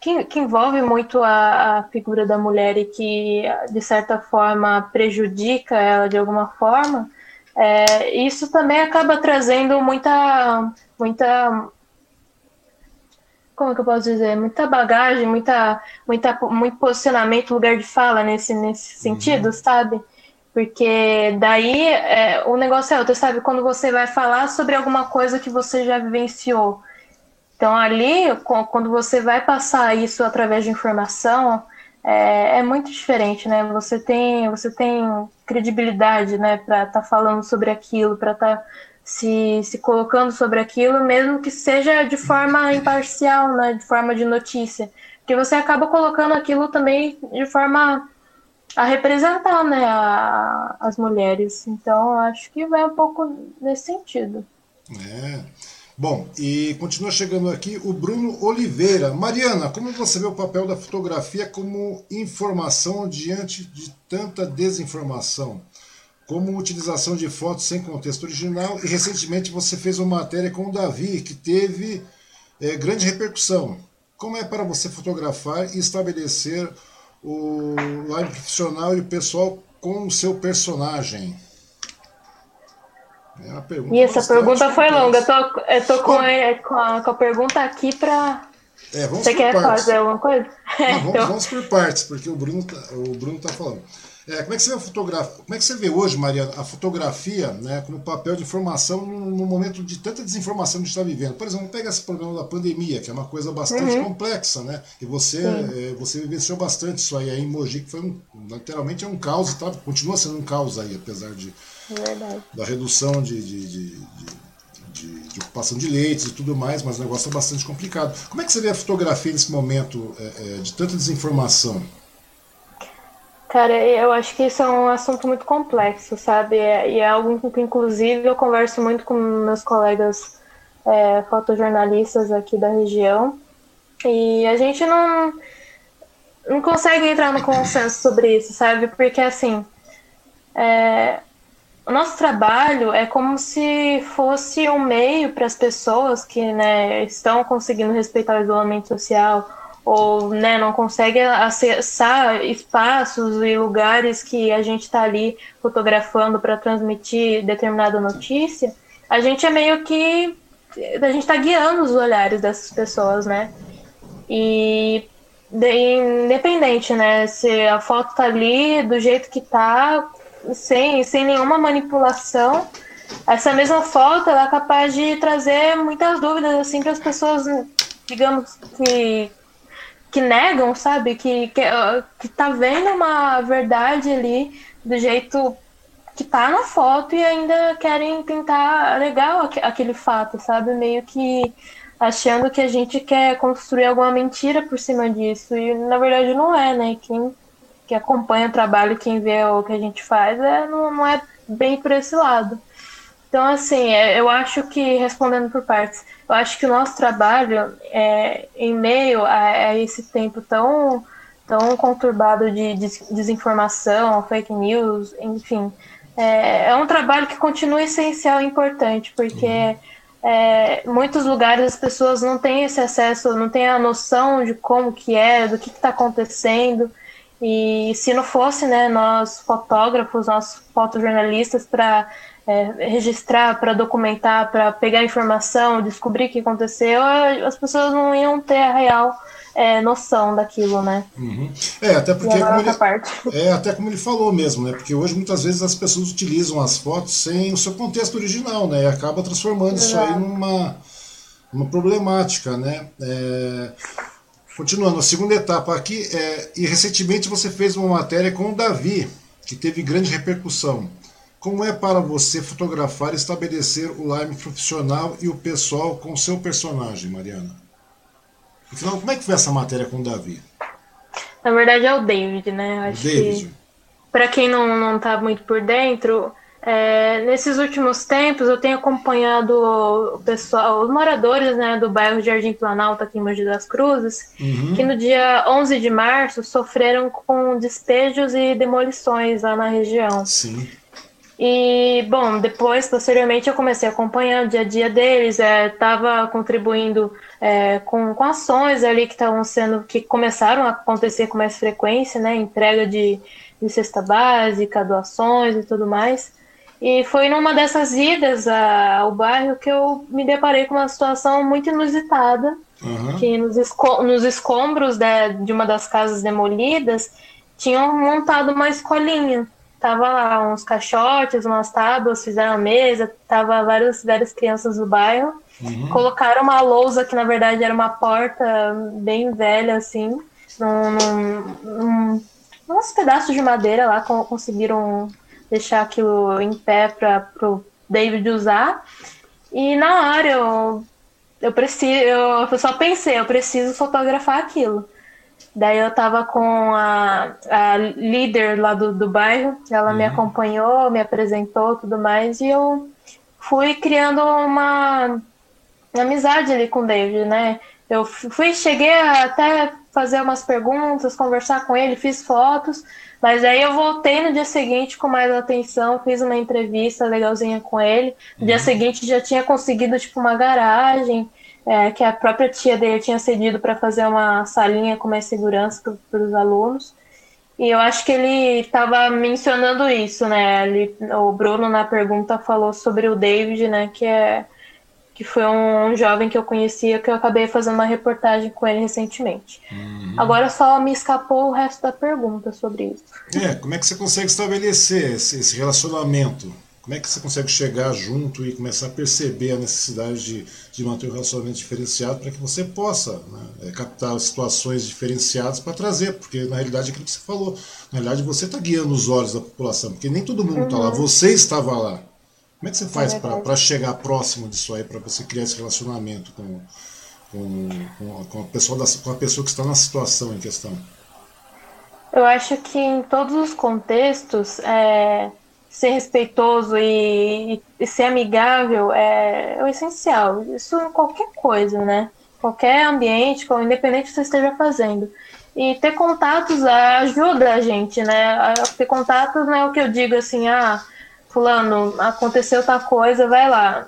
que, que envolve muito a, a, figura da mulher e que, de certa forma, prejudica ela de alguma forma, é, isso também acaba trazendo muita, muita como que eu posso dizer, muita bagagem, muita, muita, muito posicionamento, lugar de fala nesse, nesse uhum. sentido, uhum. sabe? Porque daí é, o negócio é outro, sabe? Quando você vai falar sobre alguma coisa que você já vivenciou, então, ali, quando você vai passar isso através de informação, é, é muito diferente, né? Você tem, você tem credibilidade, né, para estar tá falando sobre aquilo, para estar tá se, se colocando sobre aquilo, mesmo que seja de forma imparcial, né, de forma de notícia. Porque você acaba colocando aquilo também de forma a representar, né, a, as mulheres. Então, acho que vai um pouco nesse sentido. É. Bom, e continua chegando aqui o Bruno Oliveira. Mariana, como você vê o papel da fotografia como informação diante de tanta desinformação? Como utilização de fotos sem contexto original, e recentemente você fez uma matéria com o Davi, que teve é, grande repercussão. Como é para você fotografar e estabelecer o line profissional e o pessoal com o seu personagem? É pergunta e essa pergunta foi longa. Eu tô, eu tô com, a, com, a, com a pergunta aqui para. É, Você quer partes. fazer alguma coisa? Não, vamos, [LAUGHS] então... vamos, por partes, porque o Bruno tá, o Bruno tá falando. É, como é que você vê a fotografia? Como é que você vê hoje, Maria, a fotografia, né, como papel de informação no, momento de tanta desinformação que a gente está vivendo? Por exemplo, pega esse problema da pandemia, que é uma coisa bastante uhum. complexa, né? E você, é, você vivenciou bastante isso aí, aí em Mogi, que foi um, literalmente é um caos, tá? Continua sendo um caos aí, apesar de Verdade. da redução de, de, de, de, de ocupação de leitos e tudo mais, mas o negócio é bastante complicado. Como é que você vê a fotografia nesse momento é, é, de tanta desinformação? Cara, eu acho que isso é um assunto muito complexo, sabe? E é algo que, inclusive, eu converso muito com meus colegas é, fotojornalistas aqui da região. E a gente não, não consegue entrar no consenso sobre isso, sabe? Porque, assim, é, o nosso trabalho é como se fosse um meio para as pessoas que né, estão conseguindo respeitar o isolamento social ou né, não conseguem acessar espaços e lugares que a gente está ali fotografando para transmitir determinada notícia, a gente é meio que a gente está guiando os olhares dessas pessoas, né? E independente, né? Se a foto tá ali do jeito que tá, sem, sem nenhuma manipulação, essa mesma foto ela é capaz de trazer muitas dúvidas assim para as pessoas, digamos que que negam, sabe, que que, que tá vendo uma verdade ali do jeito que tá na foto e ainda querem tentar legal aquele fato, sabe, meio que achando que a gente quer construir alguma mentira por cima disso e na verdade não é, né? Quem que acompanha o trabalho, quem vê o que a gente faz, é, não, não é bem por esse lado. Então, assim, é, eu acho que, respondendo por partes, eu acho que o nosso trabalho, é, em meio a, a esse tempo tão, tão conturbado de desinformação, fake news, enfim, é, é um trabalho que continua essencial e importante, porque é, muitos lugares as pessoas não têm esse acesso, não têm a noção de como que é, do que está acontecendo, e se não fosse, né, nós fotógrafos, nós fotojornalistas, para é, registrar, para documentar, para pegar informação, descobrir o que aconteceu, as pessoas não iam ter a real é, noção daquilo, né? Uhum. É, até porque como ele, parte. é até como ele falou mesmo, né? Porque hoje muitas vezes as pessoas utilizam as fotos sem o seu contexto original, né? E acaba transformando Exato. isso aí numa, numa problemática, né? É, Continuando, a segunda etapa aqui, é, e recentemente você fez uma matéria com o Davi, que teve grande repercussão. Como é para você fotografar e estabelecer o line profissional e o pessoal com o seu personagem, Mariana? Afinal, como é que foi essa matéria com o Davi? Na verdade é o David, né? Acho David. que para quem não, não tá muito por dentro, é, nesses últimos tempos, eu tenho acompanhado o pessoal, os moradores né, do bairro Jardim Planalto, aqui em Mogi das Cruzes, uhum. que no dia 11 de março sofreram com despejos e demolições lá na região. Sim. E, bom, depois, posteriormente, eu comecei a acompanhar o dia a dia deles, estava é, contribuindo é, com, com ações ali que estavam sendo, que começaram a acontecer com mais frequência, né? Entrega de, de cesta básica, doações e tudo mais. E foi numa dessas idas ao bairro que eu me deparei com uma situação muito inusitada, uhum. que nos, esco nos escombros de, de uma das casas demolidas tinham montado uma escolinha. Tava lá uns caixotes, umas tábuas, fizeram a mesa, tava várias, várias crianças do bairro. Uhum. Colocaram uma lousa que na verdade era uma porta bem velha, assim, num, num, num, uns pedaços de madeira lá, conseguiram deixar aquilo em pé para o David usar. E na hora eu, eu preciso, eu só pensei, eu preciso fotografar aquilo. Daí eu tava com a, a líder lá do, do bairro, ela uhum. me acompanhou, me apresentou tudo mais, e eu fui criando uma, amizade ali com o David, né? Eu fui, cheguei até fazer umas perguntas, conversar com ele, fiz fotos, mas aí eu voltei no dia seguinte com mais atenção, fiz uma entrevista legalzinha com ele. No uhum. dia seguinte já tinha conseguido tipo uma garagem, é, que a própria tia dele tinha cedido para fazer uma salinha com mais segurança para os alunos. E eu acho que ele estava mencionando isso, né? Ele, o Bruno na pergunta falou sobre o David, né? Que é que foi um, jovem que eu conhecia que eu acabei fazendo uma reportagem com ele recentemente. Uhum. Agora só me escapou o resto da pergunta sobre isso. É, como é que você consegue estabelecer esse, esse relacionamento? Como é que você consegue chegar junto e começar a perceber a necessidade de, de manter o um relacionamento diferenciado para que você possa né, é, captar situações diferenciadas para trazer? Porque na realidade é aquilo que você falou, na realidade você está guiando os olhos da população, porque nem todo mundo está uhum. lá, você estava lá. Como é que você faz é para chegar próximo disso aí, para você criar esse relacionamento com, com, com, com, a pessoa da, com a pessoa que está na situação em questão? Eu acho que em todos os contextos, é, ser respeitoso e, e, ser amigável é, é, o essencial. Isso em qualquer coisa, né? Qualquer ambiente, independente do que você esteja fazendo. E ter contatos ajuda a gente, né? Ter contatos não é o que eu digo assim, ah fulano, aconteceu tal coisa, vai lá.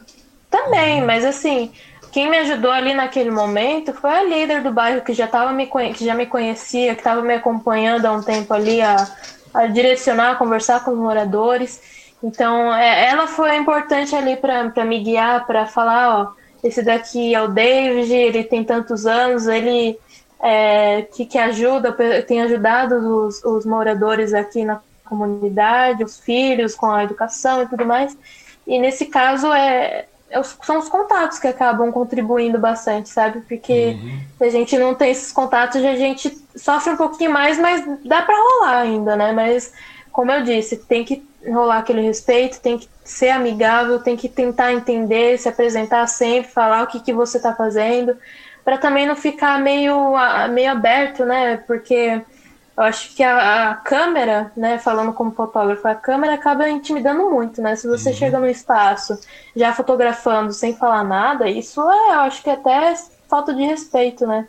Também, mas assim, quem me ajudou ali naquele momento foi a líder do bairro que já tava me que já me conhecia, que estava me acompanhando há um tempo ali a, a direcionar, a conversar com os moradores. Então, é, ela foi importante ali para me guiar, para falar, ó, esse daqui é o David, ele tem tantos anos, ele é, que, que ajuda, tem ajudado os, os moradores aqui na comunidade, os filhos com a educação e tudo mais. E nesse caso é, é são os contatos que acabam contribuindo bastante, sabe? Porque uhum. se a gente não tem esses contatos, a gente sofre um pouquinho mais, mas dá para rolar ainda, né? Mas como eu disse, tem que rolar aquele respeito, tem que ser amigável, tem que tentar entender, se apresentar sempre, falar o que, que você está fazendo, para também não ficar meio, meio aberto, né? Porque eu acho que a, a, câmera, né, falando como fotógrafo, a câmera acaba intimidando muito, né? Se você uhum. chega no espaço já fotografando sem falar nada, isso é, eu acho que até falta de respeito, né?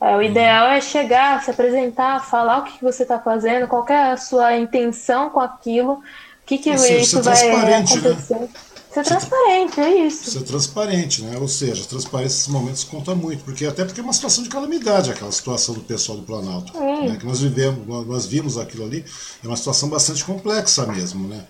É, o uhum. ideal é chegar, se apresentar, falar o que, que você está fazendo, qual é a sua intenção com aquilo, o que, que isso vai né? acontecer. Né? Ser transparente, é isso. Ser transparente, né? Ou seja, transparência nesses momentos conta muito, porque até porque é uma situação de calamidade aquela situação do pessoal do Planalto. Né? Que nós vivemos, nós vimos aquilo ali, é uma situação bastante complexa mesmo, né?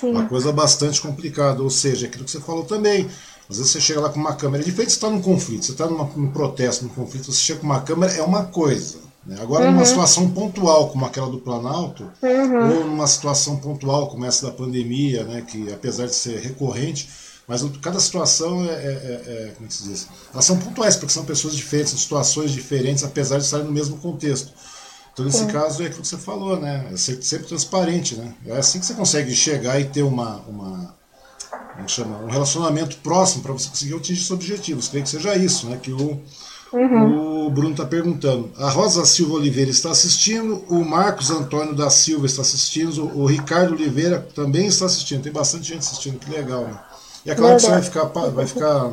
Sim. Uma coisa bastante complicada, ou seja, aquilo que você falou também. Às vezes você chega lá com uma câmera, é diferente de você estar num conflito, você está num protesto, num conflito, você chega com uma câmera, é uma coisa. Né? Agora, uhum. numa situação pontual como aquela do Planalto, uhum. ou numa situação pontual como essa da pandemia, né, que apesar de ser recorrente, mas cada situação é, é, é, é como é se diz? Elas são pontuais, porque são pessoas diferentes, situações diferentes, apesar de estarem no mesmo contexto. Então, nesse caso, é aquilo que você falou, né? É ser sempre transparente, né? É assim que você consegue chegar e ter uma, uma como chama? um relacionamento próximo para você conseguir atingir seus objetivos. Creio que seja isso, né? Que o, Uhum. O Bruno está perguntando. A Rosa Silva Oliveira está assistindo, o Marcos Antônio da Silva está assistindo, o Ricardo Oliveira também está assistindo. Tem bastante gente assistindo, que legal. Né? E é claro que você vai ficar, vai ficar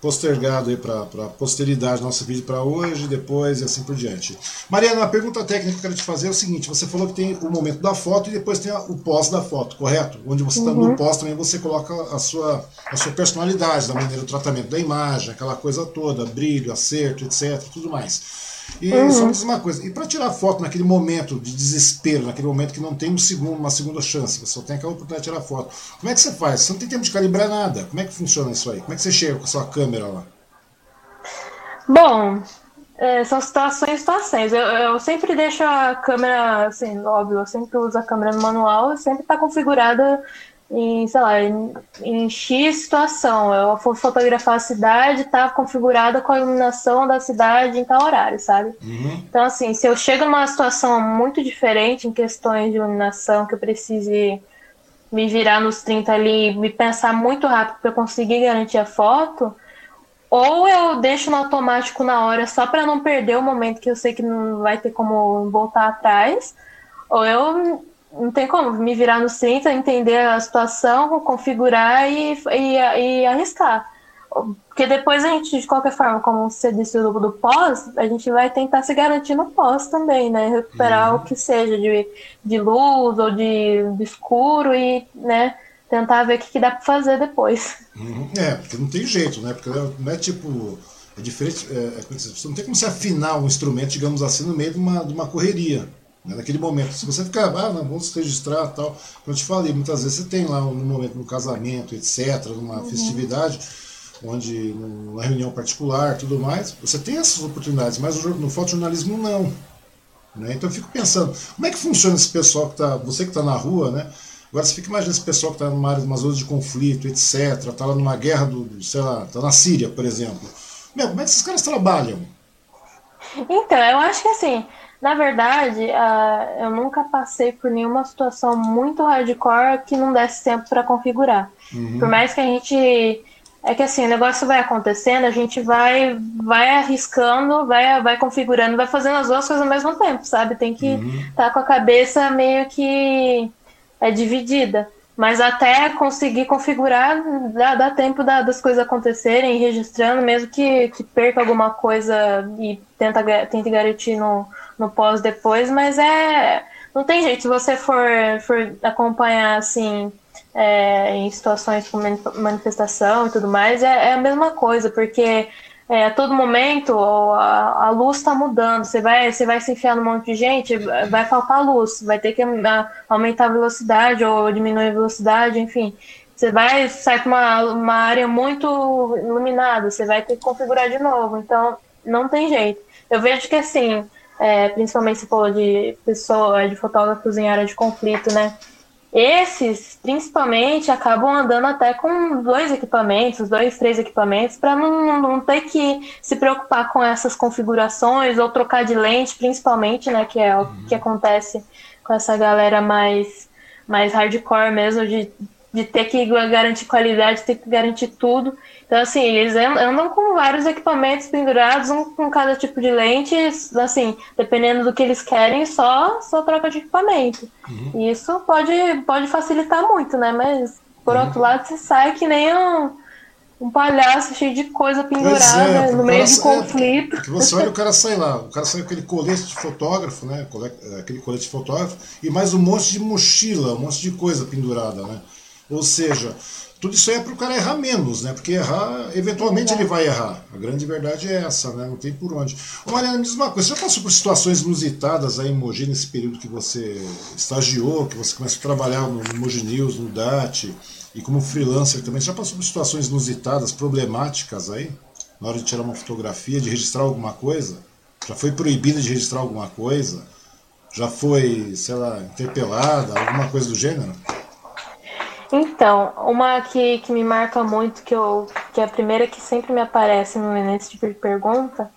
postergado aí para a posteridade nosso vídeo para hoje, depois e assim por diante. Mariana, a pergunta técnica que eu quero te fazer é o seguinte: você falou que tem o momento da foto e depois tem o pós da foto, correto? Onde você está uhum. no pós também você coloca a sua, a sua personalidade, da maneira do tratamento da imagem, aquela coisa toda, brilho, acerto, etc, tudo mais. E uhum. só me diz uma coisa, e para tirar foto naquele momento de desespero, naquele momento que não tem um segundo, uma segunda chance, você só tem aquela oportunidade de tirar foto, como é que você faz? Você não tem tempo de calibrar nada. Como é que funciona isso aí? Como é que você chega com a sua câmera lá? Bom, é, são situações situações. Eu, eu, sempre deixo a câmera, assim, óbvio, eu sempre uso a câmera no manual, sempre está configurada em, sei lá, em, em, X situação. Eu vou fotografar a cidade, tá configurada com a iluminação da cidade em tal horário, sabe? Uhum. Então, assim, se eu chego numa situação muito diferente em questões de iluminação, que eu precise me virar nos 30 ali, me pensar muito rápido para conseguir garantir a foto, ou eu deixo no automático na hora só para não perder o momento que eu sei que não vai ter como voltar atrás, ou eu não tem como me virar no 30, entender a situação, configurar e, e, e arriscar. porque depois a gente, de qualquer forma, como você disse do, do pós, a gente vai tentar se garantir no pós também, né? Recuperar uhum. o que seja de, de luz ou de, de escuro e, né? Tentar ver o que, que dá para fazer depois. Uhum. É, porque não tem jeito, né? Porque não é tipo. É diferente. É, é você não tem como se afinar um instrumento, digamos assim, no meio de uma, de uma correria. Né? Naquele momento. Se você ficar, ah, não, vamos registrar tal. Como eu te falei, muitas vezes você tem lá no momento, no casamento, etc., numa uhum. festividade onde numa reunião particular, tudo mais, você tem essas oportunidades, mas no fotojornalismo não. Né? Então eu fico pensando, como é que funciona esse pessoal que está, você que está na rua, né? Agora você fica imaginando esse pessoal que está numa área, numa zona de conflito, etc., está lá numa guerra do, sei lá, está na Síria, por exemplo. Meu, como é que esses caras trabalham? Então, eu acho que assim, na verdade, uh, eu nunca passei por nenhuma situação muito hardcore que não desse tempo para configurar. Uhum. Por mais que a gente é que assim, o negócio vai acontecendo, a gente vai vai arriscando, vai, vai configurando, vai fazendo as duas coisas ao mesmo tempo, sabe? Tem que estar uhum. tá com a cabeça meio que é dividida. Mas até conseguir configurar, dá, dá tempo da, das coisas acontecerem, registrando, mesmo que, que perca alguma coisa e tenta, tente garantir no, no pós depois, mas é. Não tem jeito, se você for, for acompanhar assim é, em situações com manifestação e tudo mais, é, é a mesma coisa, porque é, a todo momento a, a luz está mudando. Você vai, você vai se enfiar num monte de gente, vai faltar luz, vai ter que aumentar a velocidade ou diminuir a velocidade, enfim. Você vai sair para uma, uma área muito iluminada, você vai ter que configurar de novo. Então, não tem jeito. Eu vejo que assim, é, principalmente se for de pessoa, de fotógrafos em área de conflito, né? Esses, principalmente, acabam andando até com dois equipamentos, dois, três equipamentos, para não, não ter que se preocupar com essas configurações ou trocar de lente, principalmente, né? Que é o uhum. que acontece com essa galera mais, mais hardcore mesmo, de, de ter que garantir qualidade, ter que garantir tudo. Então, assim, eles andam com vários equipamentos pendurados, um com cada tipo de lente, assim, dependendo do que eles querem, só, só troca de equipamento. Uhum. E isso pode, pode facilitar muito, né? Mas, por uhum. outro lado, você sai que nem um, um palhaço cheio de coisa pendurada é, no meio de é, conflito. É, você olha o cara sai lá, o cara sai com aquele colete de fotógrafo, né? Aquele colete de fotógrafo, e mais um monte de mochila, um monte de coisa pendurada, né? Ou seja, tudo isso aí é para o cara errar menos, né? Porque errar, eventualmente ele vai errar. A grande verdade é essa, né? Não tem por onde. Ô Mariana, me diz uma coisa, você já passou por situações inusitadas aí em Mogi nesse período que você estagiou, que você começou a trabalhar no, Mogi News, no DAT, e como freelancer também, você já passou por situações inusitadas, problemáticas aí? Na hora de tirar uma fotografia, de registrar alguma coisa? Já foi proibido de registrar alguma coisa? Já foi, sei lá, interpelada, alguma coisa do gênero? Então, uma que, que me marca muito, que, eu, que é a primeira que sempre me aparece nesse tipo de pergunta,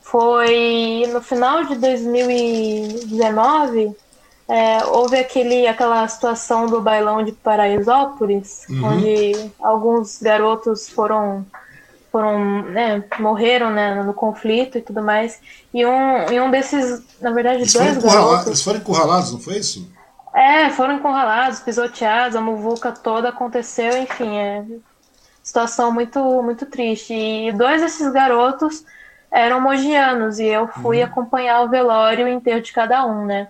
foi no final de 2019, é, houve aquele, aquela situação do bailão de Paraisópolis, uhum. onde alguns garotos foram foram né, morreram né, no conflito e tudo mais e um, e um desses na verdade eles dois foram garotos eles foram encurralados não foi isso é, foram encurralados, pisoteados, a muvuca toda aconteceu, enfim, é situação muito, muito triste. E dois desses garotos eram mogianos e eu fui uhum. acompanhar o velório e o enterro de cada um, né?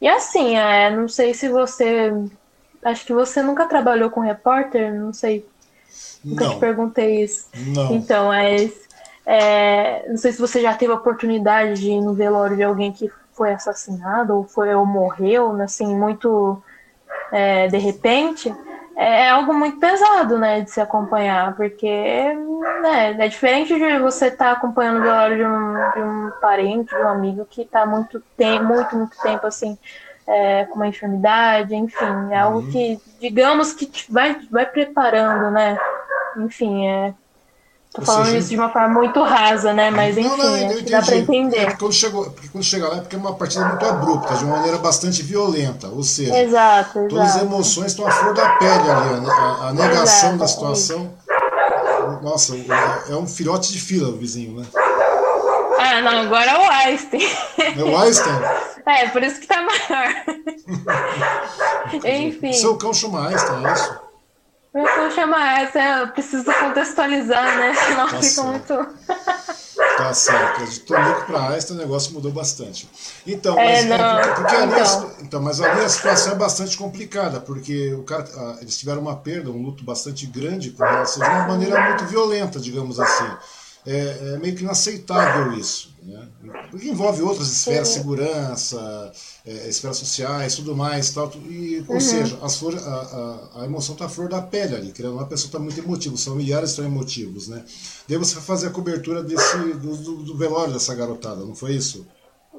E assim, é, não sei se você. Acho que você nunca trabalhou com repórter, não sei. Nunca não. te perguntei isso. Não. Então, é, é, não sei se você já teve a oportunidade de ir no velório de alguém que foi assassinado ou foi ou morreu, assim, muito é, de repente, é, é algo muito pesado, né, de se acompanhar, porque né, é diferente de você estar tá acompanhando o velório de um, de um parente, de um amigo que está muito tempo, muito, muito tempo assim, é, com uma enfermidade, enfim, é algo uhum. que, digamos que vai, vai preparando, né? Enfim, é, Tô falando seja, isso de uma forma muito rasa, né? Mas enfim, não, não, eu dá para entender. É quando, chegou, porque quando chega lá é porque é uma partida muito abrupta, de uma maneira bastante violenta. Ou seja, exato, todas as emoções estão à flor da pele ali. A, a negação exato, da situação. Nossa, é, é um filhote de fila o vizinho, né? Ah, não, agora é o Einstein. É o Einstein? [LAUGHS] É, por isso que tá maior. [LAUGHS] Enfim. Seu cão chama Einstein, é isso? Eu chamar essa, eu preciso contextualizar, né? Senão tá fica muito. Tá certo. De Tonico para Einstein o negócio mudou bastante. Então, é, mas, é, porque, ali, então. então, mas ali a situação é bastante complicada, porque o cara, eles tiveram uma perda, um luto bastante grande com relação de uma maneira muito violenta, digamos assim é, é, meio que inaceitável isso. Né? Porque envolve outras esferas, segurança, é, esferas sociais, tudo mais. Tal, e, ou uhum. seja, as a, a, a emoção está à flor da pele ali, querendo uma pessoa está muito emotiva, os familiares estão emotivos. Né? Daí você vai fazer a cobertura desse, do, do, do velório dessa garotada, não foi isso?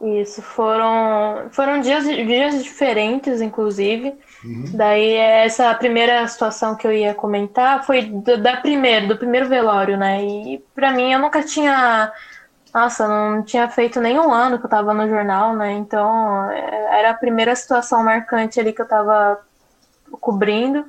Isso, foram, foram dias, dias diferentes, inclusive. Uhum. Daí, essa primeira situação que eu ia comentar foi do, da primeira, do primeiro velório, né? E para mim, eu nunca tinha. Nossa, não tinha feito nenhum ano que eu tava no jornal, né? Então, é, era a primeira situação marcante ali que eu tava cobrindo.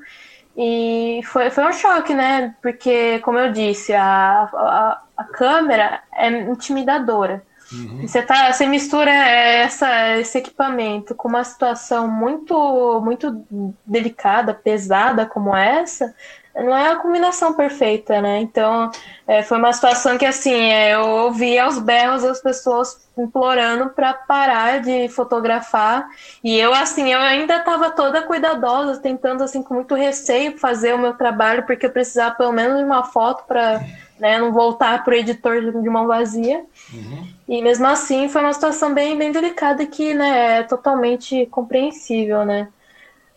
E foi, foi um choque, né? Porque, como eu disse, a, a, a câmera é intimidadora. Uhum. Você, tá, você mistura essa, esse equipamento com uma situação muito, muito delicada, pesada como essa, não é a combinação perfeita, né? Então, é, foi uma situação que, assim, é, eu ouvi aos berros as pessoas implorando para parar de fotografar. E eu, assim, eu ainda estava toda cuidadosa, tentando, assim, com muito receio fazer o meu trabalho, porque eu precisava pelo menos de uma foto para né, não voltar para o editor de mão vazia. Uhum. E mesmo assim foi uma situação bem, bem delicada que né, é totalmente compreensível, né?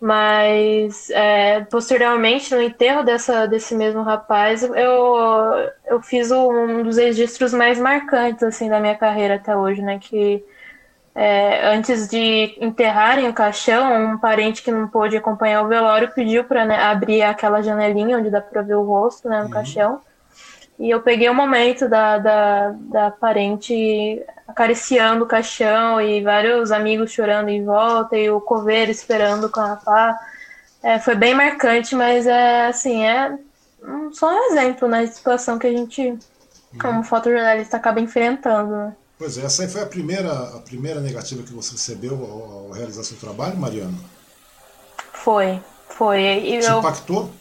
Mas é, posteriormente, no enterro dessa, desse mesmo rapaz, eu, eu fiz um dos registros mais marcantes assim da minha carreira até hoje, né? Que é, antes de enterrarem o caixão, um parente que não pôde acompanhar o velório pediu para né, abrir aquela janelinha onde dá para ver o rosto né, no uhum. caixão. E eu peguei o momento da, da, da parente acariciando o caixão e vários amigos chorando em volta e o coveiro esperando com a pá. É, foi bem marcante, mas é assim, é só um exemplo né, de situação que a gente, como uhum. fotojornalista, acaba enfrentando. Né? Pois é, essa aí foi a primeira, a primeira negativa que você recebeu ao, ao realizar seu trabalho, Mariana? Foi, foi. E Te eu... impactou?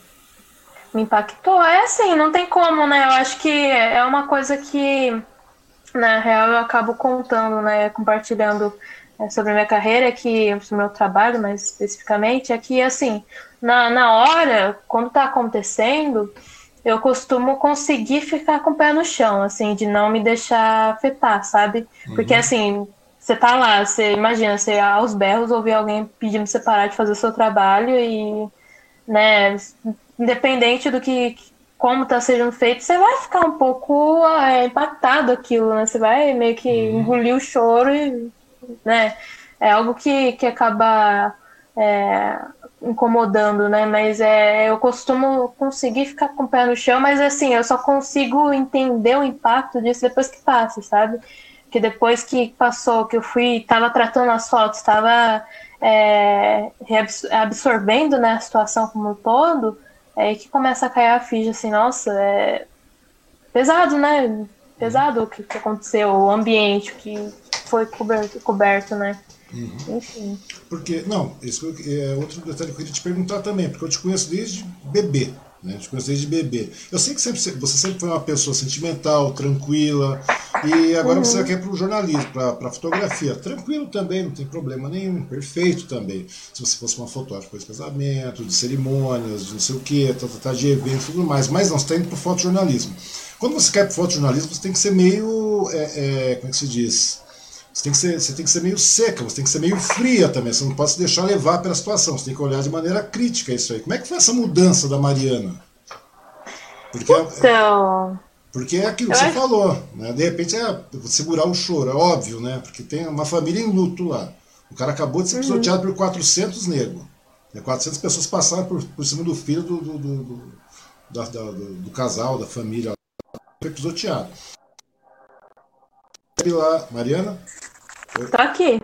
me impactou. É assim, não tem como, né? Eu acho que é uma coisa que, na real, eu acabo contando, né? Compartilhando é, sobre a minha carreira, que, sobre o meu trabalho, mais especificamente, é que, assim, na, na hora, quando tá acontecendo, eu costumo conseguir ficar com o pé no chão, assim, de não me deixar afetar, sabe? Porque, uhum. assim, você tá lá, você imagina, você aos berros ouvir alguém pedindo pra você parar de fazer o seu trabalho e, né, independente do que como está sendo feito, você vai ficar um pouco é, impactado aquilo, né? Você vai meio que uhum. engolir o choro e, né? É algo que, que acaba é, incomodando, né? Mas é, eu costumo conseguir ficar com o pé no chão, mas assim, eu só consigo entender o impacto disso depois que passa, sabe? Que depois que passou, que eu fui, tava tratando as fotos, estava é, absorvendo né, a situação como um todo, é aí que começa a cair a ficha, assim, nossa, é pesado, né? Pesado o que, que aconteceu, o ambiente, que foi coberto, coberto né? Uhum. Enfim. Porque, não, isso é outro detalhe que eu queria te perguntar também, porque eu te conheço desde bebê. Né? Te conheço desde bebê. Eu sei que sempre, você sempre foi uma pessoa sentimental, tranquila, e agora uhum. você quer para o jornalismo, para a fotografia. Tranquilo também, não tem problema nenhum, perfeito também. Se você fosse uma fotógrafa de casamento, de cerimônias, de não sei o quê, tá, tá, tá de eventos e tudo mais. Mas não, você está indo para o fotojornalismo. Quando você quer para o fotojornalismo, você tem que ser meio. É, é, como é que se diz? Você tem, que ser, você tem que ser meio seca, você tem que ser meio fria também. Você não pode se deixar levar pela situação. Você tem que olhar de maneira crítica isso aí. Como é que foi essa mudança da Mariana? Porque então. É, porque é aquilo que você acho... falou. Né? De repente é segurar o choro, é óbvio, né? Porque tem uma família em luto lá. O cara acabou de ser uhum. pisoteado uhum. por 400 negros. 400 né? pessoas passaram por, por cima do filho do, do, do, do, da, da, do casal, da família. Foi pisoteado. Lá, Mariana? Tô aqui.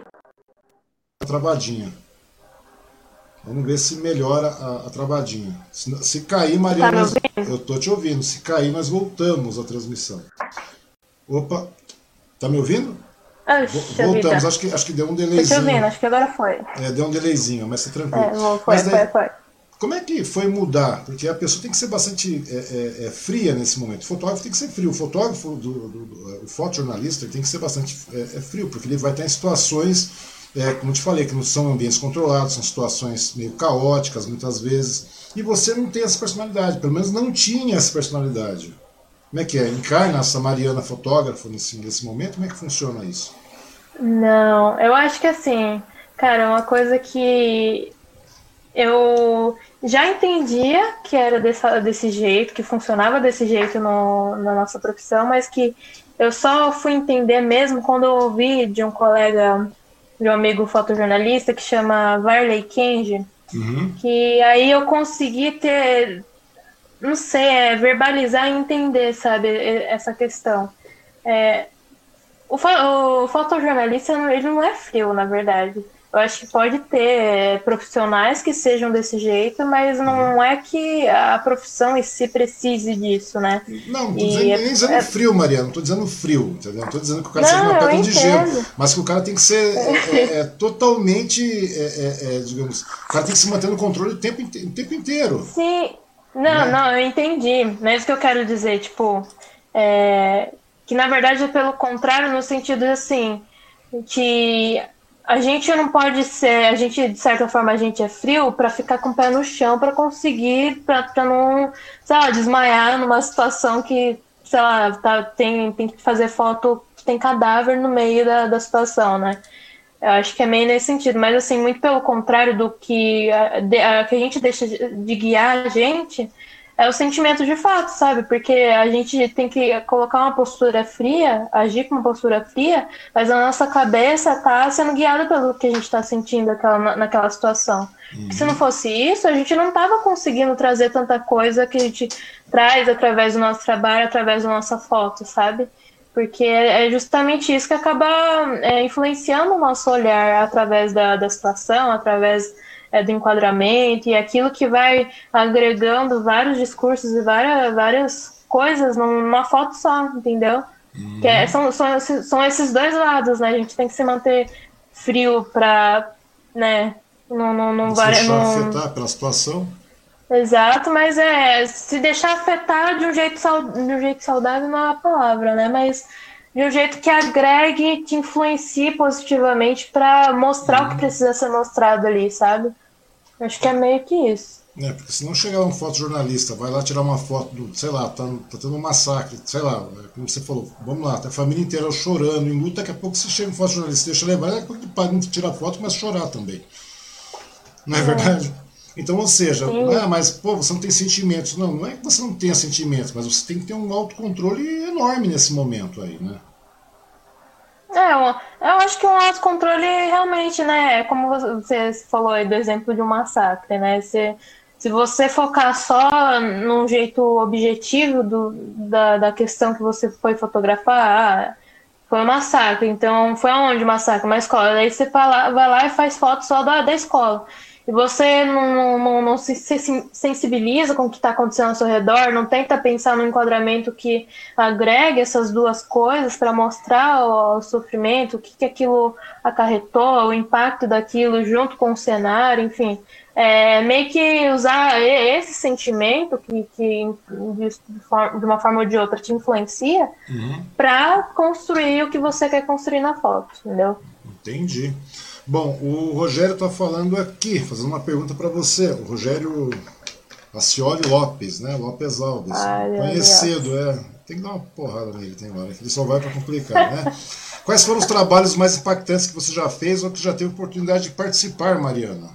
Travadinha. Vamos ver se melhora a, a travadinha. Se, se cair, Mariana. Tá eu tô te ouvindo. Se cair, nós voltamos a transmissão. Opa, tá me ouvindo? Oxe, Voltamos, acho que, acho que deu um delayzinho. Tô te ouvindo, acho que agora foi. É, deu um delayzinho, mas tá tranquilo. É, foi, mas daí, foi, foi. Como é que foi mudar? Porque a pessoa tem que ser bastante é, é, é fria nesse momento. O fotógrafo tem que ser frio. O fotógrafo, do, do, do o fotojornalista, tem que ser bastante é, é, frio, porque ele vai estar em situações, é, como te falei, que não são ambientes controlados, são situações meio caóticas muitas vezes. E você não tem essa personalidade, pelo menos não tinha essa personalidade. Como é que é? Encarna essa Mariana fotógrafa nesse, nesse momento? Como é que funciona isso? Não, eu acho que assim, cara, uma coisa que eu já entendia que era desse, desse jeito, que funcionava desse jeito no, na nossa profissão, mas que eu só fui entender mesmo quando eu ouvi de um colega, de um amigo fotojornalista que chama Varley Kenji, uhum. que aí eu consegui ter, não sei, é, verbalizar e entender, sabe, essa questão. É, o, o fotojornalista, ele não é frio, na verdade. Eu acho que pode ter é, profissionais que sejam desse jeito, mas não uhum. é que a profissão em si precise disso, né? Não, não tô dizendo, é, nem dizendo é... frio, Mariana, não tô dizendo frio, entendeu? Não tô dizendo que o cara não, seja uma pedra de gelo, mas que o cara tem que ser é, é, é [LAUGHS] totalmente, digamos, o cara tem que se manter no controle o tempo, o tempo inteiro. Sim, não, né? não, eu entendi, mas o que eu quero dizer, tipo, que na verdade é pelo contrário, no sentido assim, que a gente não pode ser, a gente de certa forma a gente é frio para ficar com o pé no chão para conseguir para não, sei lá, desmaiar numa situação que, sei lá, tá, tem, tem que fazer foto que tem cadáver no meio da, da situação, né? Eu acho que é meio nesse sentido, mas assim, muito pelo contrário do que a, a que a gente deixa de, de guiar a gente, é o sentimento de fato, sabe? Porque a gente tem que colocar uma postura fria, agir com uma postura fria, mas a nossa cabeça tá sendo guiada pelo que a gente está sentindo naquela, naquela situação. Uhum. Se não fosse isso, a gente não tava conseguindo trazer tanta coisa que a gente traz através do nosso trabalho, através da nossa foto, sabe? Porque é justamente isso que acaba é, influenciando o nosso olhar através da, da situação, através é, do enquadramento e aquilo que vai agregando vários discursos e várias, várias coisas numa foto só, entendeu? Uhum. Que é, são, são, são esses dois lados, né? A gente tem que se manter frio para, né? Não, não, não, vai, não afetar pela situação. Exato, mas é se deixar afetar de um jeito, de um jeito saudável não é a palavra, né? Mas de um jeito que agregue, que influencie positivamente para mostrar uhum. o que uhum. precisa ser mostrado ali, sabe? Acho que é meio que isso. É, porque se não chegar um fotojornalista, vai lá tirar uma foto do, sei lá, tá, tá tendo um massacre, sei lá, é, como você falou, vamos lá, tá a família inteira chorando, em luta, daqui a pouco se chega um fotojornalista, deixa levar, daqui a pouco ele para de tirar foto a chorar também. Não é, é. verdade? Então, ou seja, ah, mas pô, você não tem sentimentos. Não, não é que você não tenha sentimentos, mas você tem que ter um autocontrole enorme nesse momento aí, né? É, eu acho que um autocontrole realmente, né? É como você falou aí do exemplo de um massacre, né? Se, se você focar só num jeito objetivo do, da, da questão que você foi fotografar, ah, foi um massacre. Então, foi aonde o massacre? Uma escola. Daí você vai lá, vai lá e faz foto só da, da escola e você não, não, não se, sensibiliza com o que está acontecendo ao seu redor, não tenta pensar no enquadramento que agregue essas duas coisas para mostrar o, o, sofrimento, o que, que aquilo acarretou, o impacto daquilo junto com o cenário, enfim. É, meio que usar esse sentimento que, que de, de uma forma ou de outra te influencia uhum. para construir o que você quer construir na foto, entendeu? Entendi. Bom, o Rogério está falando aqui, fazendo uma pergunta para você. O Rogério Acioli Lopes, né? Lopes Alves. Ai, Conhecido, é. Tem que dar uma porrada nele, tem hora, que ele só vai para complicar, né? [LAUGHS] Quais foram os trabalhos mais impactantes que você já fez ou que já teve oportunidade de participar, Mariana?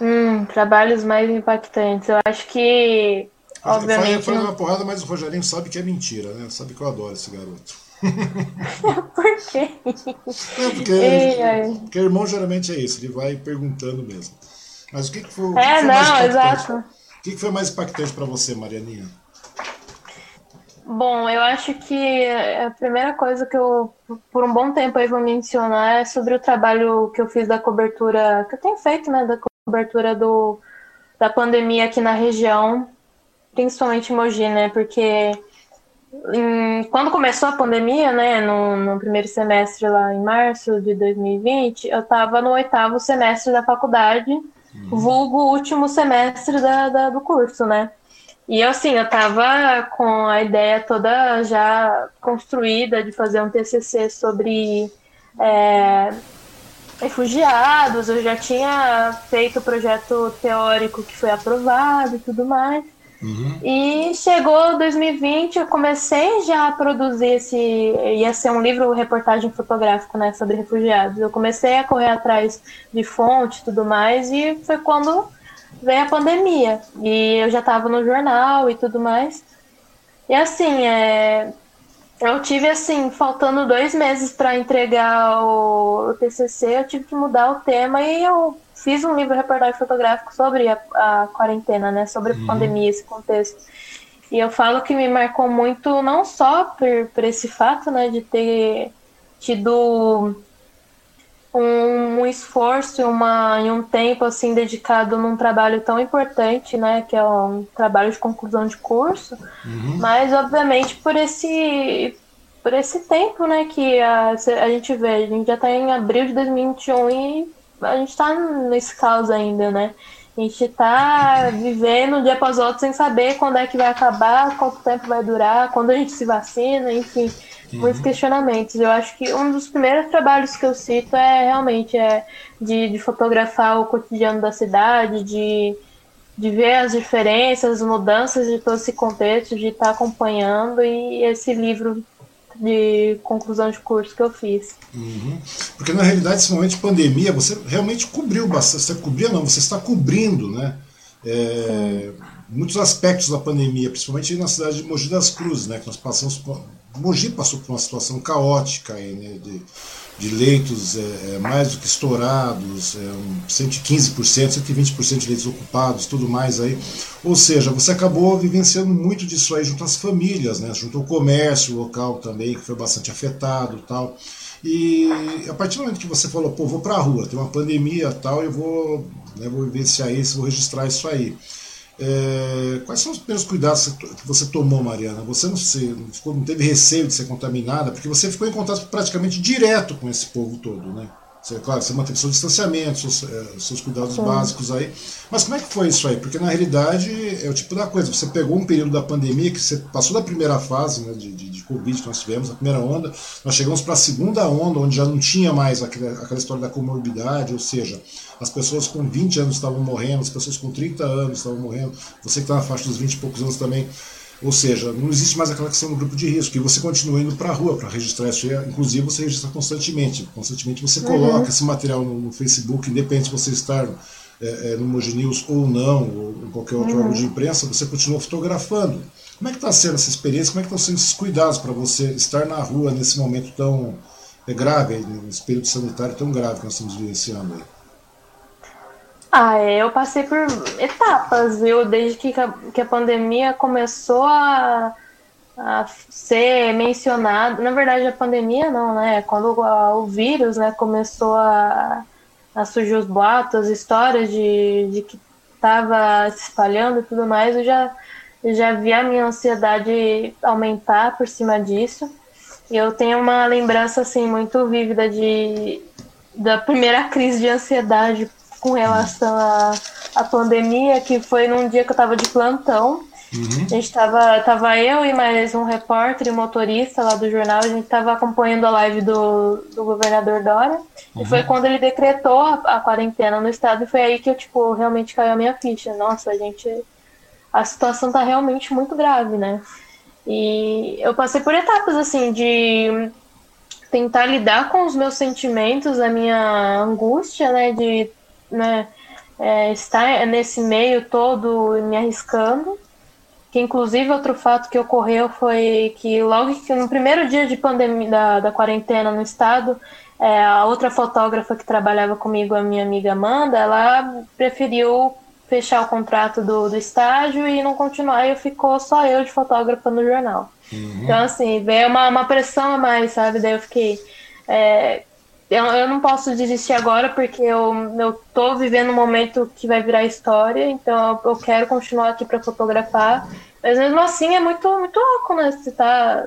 Hum, trabalhos mais impactantes. Eu acho que. Obviamente. Fala, uma porrada, mas o Rogerinho sabe que é mentira, né? Sabe que eu adoro esse garoto. [LAUGHS] Por quê? É porque, porque irmão geralmente é isso, ele vai perguntando mesmo. Mas o que, que foi, é, que foi não, mais exato. O que, que foi mais impactante para você, Marianinha? Bom, eu acho que a primeira coisa que eu, por um bom tempo aí vou mencionar é sobre o trabalho que eu fiz da cobertura, que eu tenho feito, né, da cobertura do, da pandemia aqui na região, principalmente em Mogi, né, porque quando começou a pandemia, né, no, no, primeiro semestre lá em março de 2020, eu estava no oitavo semestre da faculdade uhum. vulgo último semestre da, da, do curso, né? E assim, eu tava com a ideia toda já construída de fazer um TCC sobre é, refugiados, eu já tinha feito o projeto teórico que foi aprovado e tudo mais. Uhum. E chegou 2020, eu comecei já a produzir esse. ia ser um livro reportagem fotográfico né, sobre refugiados. Eu comecei a correr atrás de fonte e tudo mais, e foi quando veio a pandemia. E eu já estava no jornal e tudo mais. E assim, é, eu tive assim, faltando dois meses para entregar o, TCC, eu tive que mudar o tema e eu fiz um livro reportagem fotográfico sobre a, a quarentena, né, sobre uhum. a pandemia, esse contexto. E eu falo que me marcou muito, não só por, por esse fato, né, de ter tido um, um esforço uma, e um tempo assim dedicado num trabalho tão importante, né, que é um trabalho de conclusão de curso, uhum. mas obviamente por esse por esse tempo, né, que a, a gente vê, a gente já está em abril de 2021 e a gente está nesse caos ainda, né? A gente está vivendo um dia após outro sem saber quando é que vai acabar, quanto tempo vai durar, quando a gente se vacina, enfim muitos uhum. questionamentos. Eu acho que um dos primeiros trabalhos que eu cito é realmente é de, de fotografar o cotidiano da cidade, de, de ver as diferenças, as mudanças de todo esse contexto, de estar acompanhando e esse livro de conclusão de curso que eu fiz. Uhum. Porque na realidade, esse momento de pandemia, você realmente cobriu bastante. Você cobria, não, você está cobrindo, né? É, muitos aspectos da pandemia, principalmente na cidade de Mogi das Cruzes, né? Que nós passamos por, Mogi passou por uma situação caótica aí, né, de, de leitos é, é mais do que estourados, é, um 115%, 120% de leitos ocupados, tudo mais aí. Ou seja, você acabou vivenciando muito disso aí junto às famílias, né, junto ao comércio local também, que foi bastante afetado tal. E a partir do momento que você falou, pô, vou para a rua, tem uma pandemia tal, eu vou, né, vou vivenciar isso, vou registrar isso aí. É, quais são os primeiros cuidados que você tomou, Mariana? Você não, se, não, ficou, não teve receio de ser contaminada, porque você ficou em contato praticamente direto com esse povo todo, né? Você, claro, você manteve seu distanciamento, seus, é, seus cuidados Sim. básicos aí. Mas como é que foi isso aí? Porque na realidade é o tipo da coisa. Você pegou um período da pandemia, que você passou da primeira fase né, de, de, de Covid que nós tivemos, a primeira onda, nós chegamos para a segunda onda, onde já não tinha mais aquela, aquela história da comorbidade, ou seja, as pessoas com 20 anos estavam morrendo, as pessoas com 30 anos estavam morrendo, você que está na faixa dos 20 e poucos anos também. Ou seja, não existe mais aquela questão do grupo de risco, e você continua indo para a rua para registrar isso. Inclusive, você registra constantemente. Constantemente você uhum. coloca esse material no, no, Facebook, independente de você estar é, é, no Moji News ou não, ou em qualquer outro uhum. órgão de imprensa, você continua fotografando. Como é que está sendo essa experiência? Como é que estão sendo esses cuidados para você estar na rua nesse momento tão é, grave, nesse período sanitário tão grave que nós estamos vivenciando aí? Ah, é, eu passei por etapas, viu? Desde que que a pandemia começou a, a ser mencionado. Na verdade, a pandemia não, né? Quando o vírus né, começou a, a surgir os boatos, as histórias de, de que estava se espalhando e tudo mais, eu já, eu já vi a minha ansiedade aumentar por cima disso. E eu tenho uma lembrança assim muito vívida de da primeira crise de ansiedade com relação à, à pandemia, que foi num dia que eu estava de plantão. Uhum. A gente tava, tava eu e mais um repórter e um motorista lá do jornal, a gente tava acompanhando a live do, do governador Dória. Uhum. E foi quando ele decretou a, a, quarentena no estado, e foi aí que eu, tipo, realmente caiu a minha ficha. Nossa, a gente. A situação tá realmente muito grave, né? E eu passei por etapas assim de tentar lidar com os meus sentimentos, a minha angústia, né? De né, é, estar nesse meio todo me arriscando. Que inclusive outro fato que ocorreu foi que logo que no primeiro dia de pandemia da, da quarentena no estado, é, a outra fotógrafa que trabalhava comigo, a minha amiga Amanda, ela preferiu fechar o contrato do, do estágio e não continuar, e ficou só eu de fotógrafa no jornal. Uhum. Então, assim, veio uma, uma pressão a mais, sabe? Daí eu fiquei. É, eu, eu não posso desistir agora porque eu, eu tô vivendo um momento que vai virar história, então eu, eu quero continuar aqui para fotografar. Mas mesmo assim é muito, muito louco, né? Você tá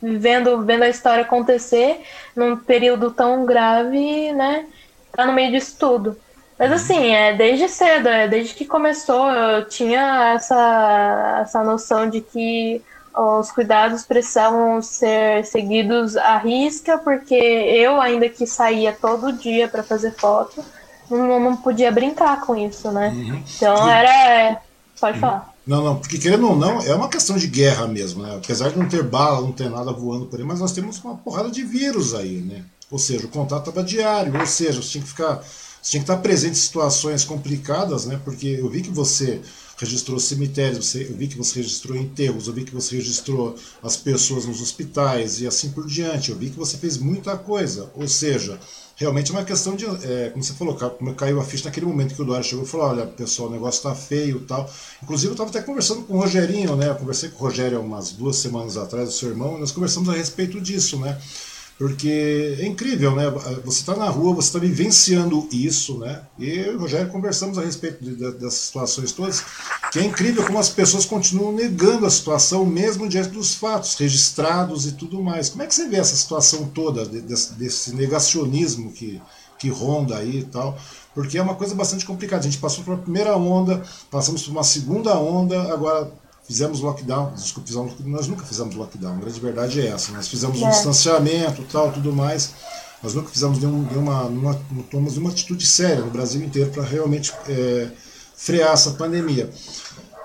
vendo, vendo a história acontecer num período tão grave, né? Tá no meio disso tudo. Mas uhum. assim, é desde cedo, é, desde que começou, eu tinha essa, essa noção de que os cuidados precisavam ser seguidos à risca, porque eu, ainda que saía todo dia para fazer foto, não, não podia brincar com isso, né? Uhum. Então era. Pode uhum. falar. Não, não, porque querendo ou não, é uma questão de guerra mesmo, né? Apesar de não ter bala, não ter nada voando por aí, mas nós temos uma porrada de vírus aí, né? Ou seja, o contato estava diário, ou seja, você tinha que ficar. Você tinha que estar presente em situações complicadas, né? Porque eu vi que você registrou cemitérios, eu vi que você registrou enterros, eu vi que você registrou as pessoas nos hospitais e assim por diante. Eu vi que você fez muita coisa. Ou seja, realmente é uma questão de, é, como você falou, como caiu a ficha naquele momento que o Dória chegou e falou, olha, pessoal, o negócio está feio tal. Inclusive eu estava até conversando com o Rogerinho, né? Eu conversei com o Rogério há umas duas semanas atrás, o seu irmão, e nós conversamos a respeito disso, né? Porque é incrível, né? Você está na rua, você está vivenciando isso, né? E eu e o Rogério conversamos a respeito de, de, dessas situações todas, que é incrível como as pessoas continuam negando a situação, mesmo diante dos fatos registrados e tudo mais. Como é que você vê essa situação toda, desse, desse negacionismo que, que ronda aí e tal? Porque é uma coisa bastante complicada. A gente passou uma primeira onda, passamos por uma segunda onda, agora fizemos lockdown, desculpa, fizemos, nós nunca fizemos lockdown, a grande verdade é essa, nós fizemos é. um distanciamento tal, tudo mais, nós nunca fizemos nenhum, nenhuma, nenhuma, não tomamos nenhuma atitude séria no Brasil inteiro para realmente é, frear essa pandemia.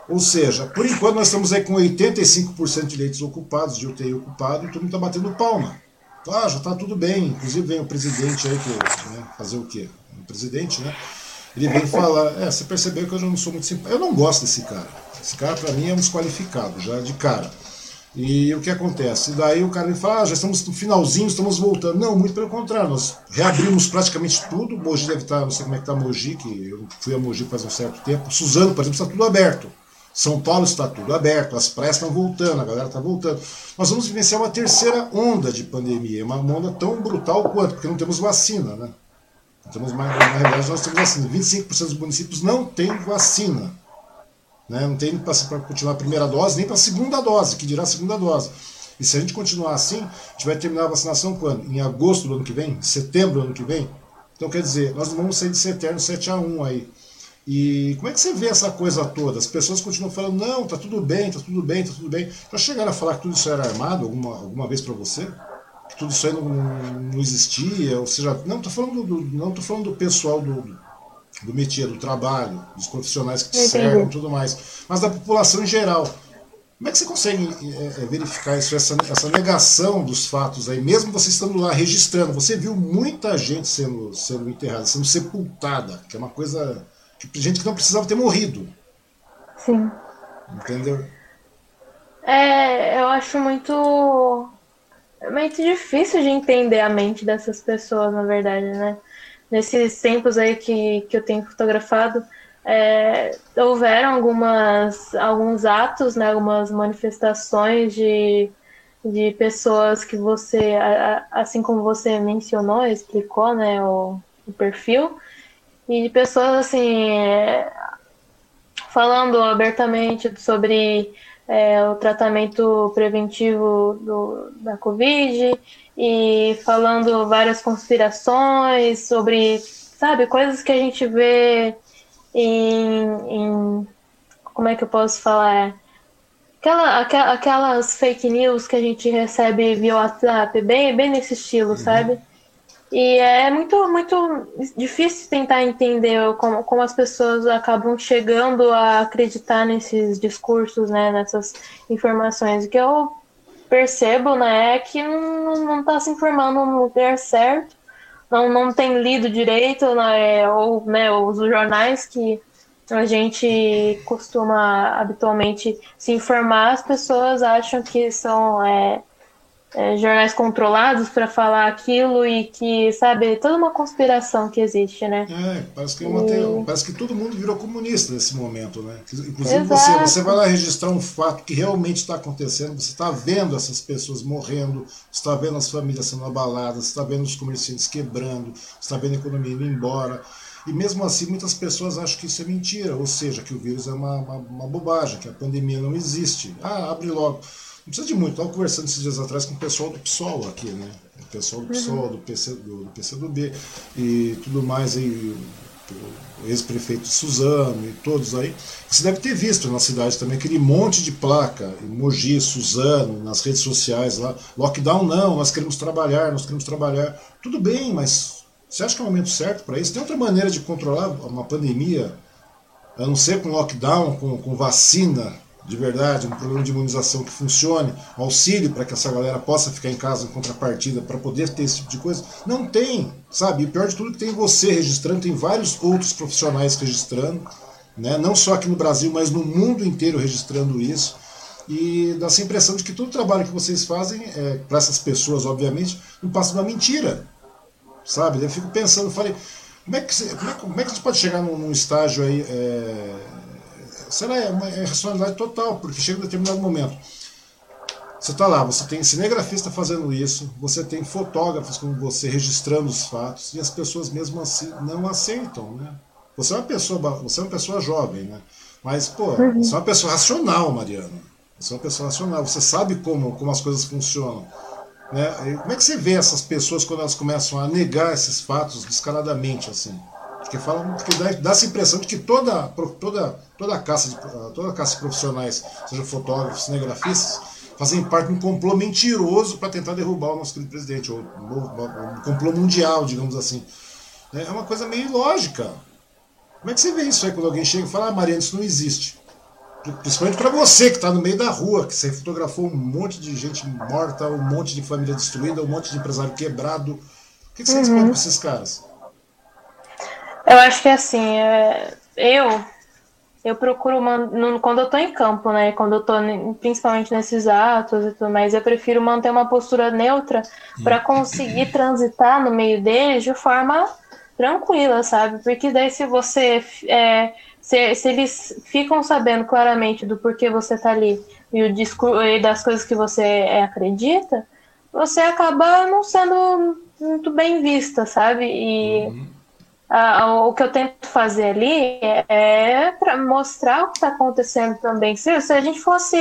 Ou seja, por enquanto nós estamos aí com 85% de leitos ocupados, de UTI ocupado, e todo mundo está batendo palma. Ah, já está tudo bem. Inclusive vem o presidente aí, que, né, fazer o quê? O presidente, né? Ele vem falar, é, você percebeu que eu já não sou muito simpático. Eu não gosto desse cara. Esse cara, para mim, é um desqualificado, já de cara. E o que acontece? Daí o cara me fala, ah, já estamos no finalzinho, estamos voltando. Não, muito pelo contrário, nós reabrimos praticamente tudo. Mogi deve estar, não sei como é que está Mogi, que eu fui a Mogi faz um certo tempo. Suzano, por exemplo, está tudo aberto. São Paulo está tudo aberto, as praias estão voltando, a galera está voltando. Nós vamos vivenciar uma terceira onda de pandemia, uma onda tão brutal quanto, porque não temos vacina, né? Não temos mais, na realidade, nós temos vacina. 25% dos municípios não têm vacina. Né? Não tem para continuar a primeira dose, nem para a segunda dose, que dirá a segunda dose. E se a gente continuar assim, a gente vai terminar a vacinação quando? Em agosto do ano que vem? Setembro do ano que vem? Então, quer dizer, nós não vamos sair desse eterno 7 a 1 aí. E como é que você vê essa coisa toda? As pessoas continuam falando, não, tá tudo bem, tá tudo bem, tá tudo bem. Já chegaram a falar que tudo isso era armado alguma, alguma vez para você? Tudo isso aí não, não existia? Ou seja, não, tô falando do, não tô falando do pessoal do, do métier, do trabalho, dos profissionais que te cercam e tudo mais, mas da população em geral. Como é que você consegue é, é, verificar isso, essa, essa negação dos fatos aí, mesmo você estando lá registrando? Você viu muita gente sendo, sendo enterrada, sendo sepultada, que é uma coisa. Que, gente que não precisava ter morrido. Sim. Entendeu? É, eu acho muito. Muito difícil de entender a mente dessas pessoas, na verdade, né? nesses tempos aí que, que eu tenho fotografado, é, houveram algumas, alguns atos, né, algumas manifestações de, de pessoas que você, assim como você mencionou, explicou, né, o, o perfil, e de pessoas assim é, falando abertamente sobre é, o tratamento preventivo do, da Covid e falando várias conspirações sobre, sabe, coisas que a gente vê em, em como é que eu posso falar? Aquela, aquelas fake news que a gente recebe via WhatsApp, bem, bem nesse estilo, uhum. sabe? E é muito, muito difícil tentar entender como, como as pessoas acabam chegando a acreditar nesses discursos, né, nessas informações. O que eu percebo, né, é que não, não tá se informando no lugar certo, não, não tem lido direito, né, ou né, os jornais que a gente costuma habitualmente se informar, as pessoas acham que são é, é, jornais controlados para falar aquilo e que, sabe, toda uma conspiração que existe, né? É, parece que, é e... parece que todo mundo virou comunista nesse momento, né? Inclusive você, você vai lá registrar um fato que realmente está acontecendo, você está vendo essas pessoas morrendo, você está vendo as famílias sendo abaladas, você está vendo os comerciantes quebrando, você está vendo a economia indo embora. E mesmo assim, muitas pessoas acham que isso é mentira, ou seja, que o vírus é uma, uma, uma bobagem, que a pandemia não existe. Ah, abre logo. Não precisa de muito. Estava conversando esses dias atrás com o pessoal do PSOL aqui, né? O pessoal do PSOL, uhum. do, PC, do, do PCdoB e tudo mais. E o ex-prefeito Suzano e todos aí, você deve ter visto na cidade também aquele monte de placa, Mogi, Suzano, nas redes sociais lá, lockdown não, nós queremos trabalhar, nós queremos trabalhar. Tudo bem, mas você acha que é o momento certo para isso? Tem outra maneira de controlar uma pandemia, a não ser com lockdown, com, com vacina, de verdade, um programa de imunização que funcione, auxílio para que essa galera possa ficar em casa em contrapartida para poder ter esse tipo de coisa. Não tem, sabe? E pior de tudo que tem você registrando, tem vários outros profissionais registrando, né? não só aqui no Brasil, mas no mundo inteiro registrando isso. E dá essa impressão de que todo o trabalho que vocês fazem, é, para essas pessoas, obviamente, não passa uma mentira. Sabe? Eu fico pensando, falei, como é que, você, como é, como é que gente pode chegar num, num estágio aí. É, será é uma é racionalidade total, porque chega um determinado momento. Você está lá, você tem cinegrafista fazendo isso, você tem fotógrafos como você registrando os fatos, e as pessoas mesmo assim não aceitam, né? Você é uma pessoa, você é uma pessoa jovem, né? Mas, pô, uhum. você é uma pessoa racional, Mariana. Você é uma pessoa racional, você sabe como, como as coisas funcionam. Né? como é que você vê essas pessoas quando elas começam a negar esses fatos descaradamente, assim? Porque, falam, porque dá, dá essa impressão de que toda, toda, toda, a caça de, toda a caça de profissionais, seja fotógrafos, cinegrafistas, fazem parte de um complô mentiroso para tentar derrubar o nosso querido presidente, ou um complô mundial, digamos assim. É, é uma coisa meio ilógica. Como é que você vê isso aí quando alguém chega e fala, ah, Mariana, isso não existe? Principalmente para você que está no meio da rua, que você fotografou um monte de gente morta, um monte de família destruída, um monte de empresário quebrado. O que, que você uhum. responde para esses caras? Eu acho que assim, é, eu eu procuro quando eu tô em campo, né? Quando eu tô principalmente nesses atos e tudo mais, eu prefiro manter uma postura neutra para conseguir transitar no meio deles de forma tranquila, sabe? Porque daí se você é, se, se, eles ficam sabendo claramente do porquê você tá ali e o discurso e das coisas que você é, acredita, você acaba não sendo muito bem vista, sabe? E uhum Uh, o que eu tento fazer ali é, é para mostrar o que está acontecendo também. Se, se, a gente fosse.